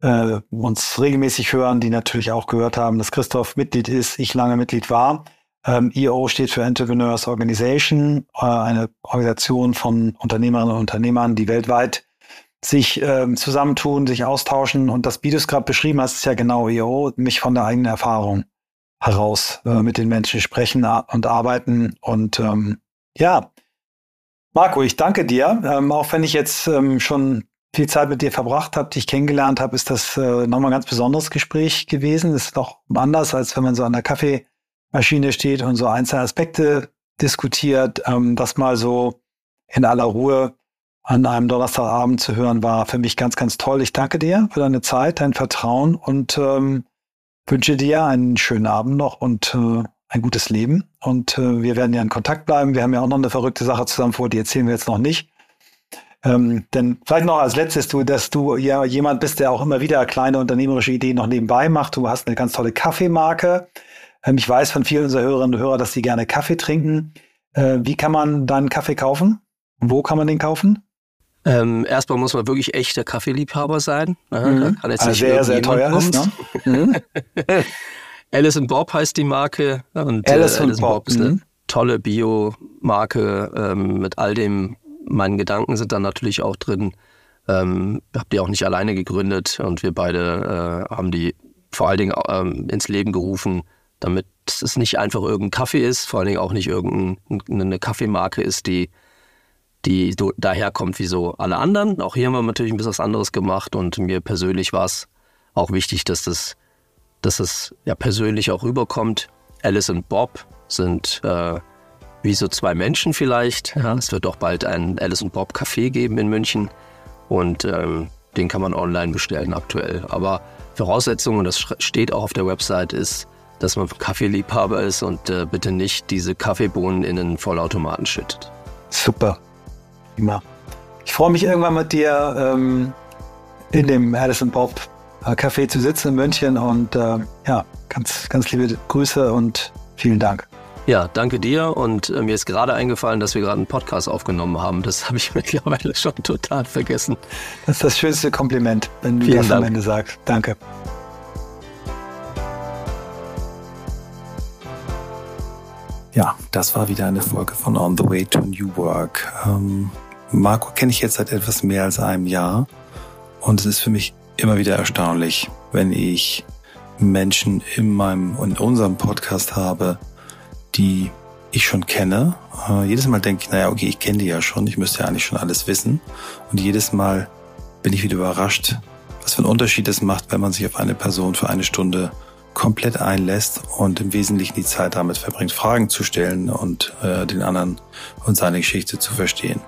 äh, uns regelmäßig hören, die natürlich auch gehört haben, dass Christoph Mitglied ist, ich lange Mitglied war. Ähm, EO steht für Entrepreneurs Organization, äh, eine Organisation von Unternehmerinnen und Unternehmern, die weltweit sich ähm, zusammentun, sich austauschen. Und das, wie du es gerade beschrieben hast, ist ja genau EO, mich von der eigenen Erfahrung. heraus äh, mit den Menschen sprechen und arbeiten. Und ähm, ja, Marco, ich danke dir. Ähm, auch wenn ich jetzt ähm, schon viel Zeit mit dir verbracht habe, dich kennengelernt habe, ist das äh, nochmal ein ganz besonderes Gespräch gewesen. Das ist doch anders, als wenn man so an der Kaffeemaschine steht und so einzelne Aspekte diskutiert. Ähm, das mal so in aller Ruhe an einem Donnerstagabend zu hören, war für mich ganz, ganz toll. Ich danke dir für deine Zeit, dein Vertrauen und ähm, wünsche dir einen schönen Abend noch und äh, ein gutes Leben. Und äh, wir werden ja in Kontakt bleiben. Wir haben ja auch noch eine verrückte Sache zusammen vor, die erzählen wir jetzt noch nicht. Ähm, denn vielleicht noch als letztes, du, dass du ja jemand bist, der auch immer wieder kleine unternehmerische Ideen noch nebenbei macht. Du hast eine ganz tolle Kaffeemarke. Ähm, ich weiß von vielen unserer Hörerinnen und Hörer, dass sie gerne Kaffee trinken. Äh, wie kann man deinen Kaffee kaufen? Wo kann man den kaufen? Ähm, erstmal muss man wirklich echter Kaffeeliebhaber sein. Ja, mhm. Da kann jetzt also sehr, sehr teuer ist. Ne? Alice Bob heißt die Marke. Und, Alice, äh, Alice Bob. Bob ist eine mhm. tolle Bio-Marke ähm, mit all dem. Meine Gedanken sind dann natürlich auch drin. Ähm, habe die auch nicht alleine gegründet und wir beide äh, haben die vor allen Dingen ähm, ins Leben gerufen, damit es nicht einfach irgendein Kaffee ist, vor allen Dingen auch nicht irgendeine Kaffeemarke ist, die die daherkommt wie so alle anderen. Auch hier haben wir natürlich ein bisschen was anderes gemacht und mir persönlich war es auch wichtig, dass das, dass das ja persönlich auch rüberkommt. Alice und Bob sind äh, wie so zwei Menschen vielleicht. Ja, es wird auch bald ein Alice und Bob Café geben in München und ähm, den kann man online bestellen aktuell. Aber Voraussetzung, und das steht auch auf der Website, ist, dass man Kaffeeliebhaber ist und äh, bitte nicht diese Kaffeebohnen in einen Vollautomaten schüttet. Super. Prima. Ich freue mich irgendwann mit dir ähm, in dem Addison Bob äh, Café zu sitzen in München und äh, ja, ganz, ganz liebe Grüße und vielen Dank. Ja, danke dir und äh, mir ist gerade eingefallen, dass wir gerade einen Podcast aufgenommen haben. Das habe ich mittlerweile schon total vergessen. Das ist das schönste Kompliment, wenn du vielen das Dank. am Ende sagst. Danke. Ja, das war wieder eine Folge von On the Way to New Work. Ähm, Marco kenne ich jetzt seit etwas mehr als einem Jahr und es ist für mich immer wieder erstaunlich, wenn ich Menschen in meinem in unserem Podcast habe, die ich schon kenne. Äh, jedes Mal denke ich, naja, okay, ich kenne die ja schon, ich müsste ja eigentlich schon alles wissen. Und jedes Mal bin ich wieder überrascht, was für einen Unterschied es macht, wenn man sich auf eine Person für eine Stunde komplett einlässt und im Wesentlichen die Zeit damit verbringt, Fragen zu stellen und äh, den anderen und seine Geschichte zu verstehen.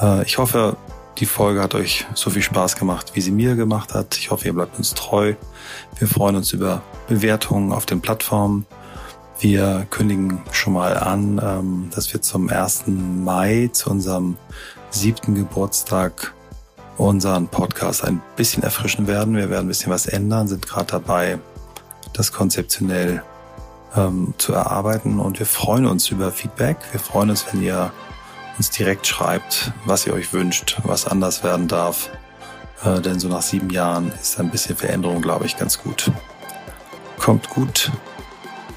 Äh, ich hoffe, die Folge hat euch so viel Spaß gemacht, wie sie mir gemacht hat. Ich hoffe, ihr bleibt uns treu. Wir freuen uns über Bewertungen auf den Plattformen. Wir kündigen schon mal an, ähm, dass wir zum 1. Mai, zu unserem siebten Geburtstag, unseren Podcast ein bisschen erfrischen werden. Wir werden ein bisschen was ändern, sind gerade dabei, das konzeptionell ähm, zu erarbeiten und wir freuen uns über Feedback. Wir freuen uns, wenn ihr uns direkt schreibt, was ihr euch wünscht, was anders werden darf. Äh, denn so nach sieben Jahren ist ein bisschen Veränderung, glaube ich, ganz gut. Kommt gut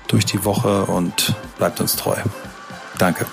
durch die Woche und bleibt uns treu. Danke.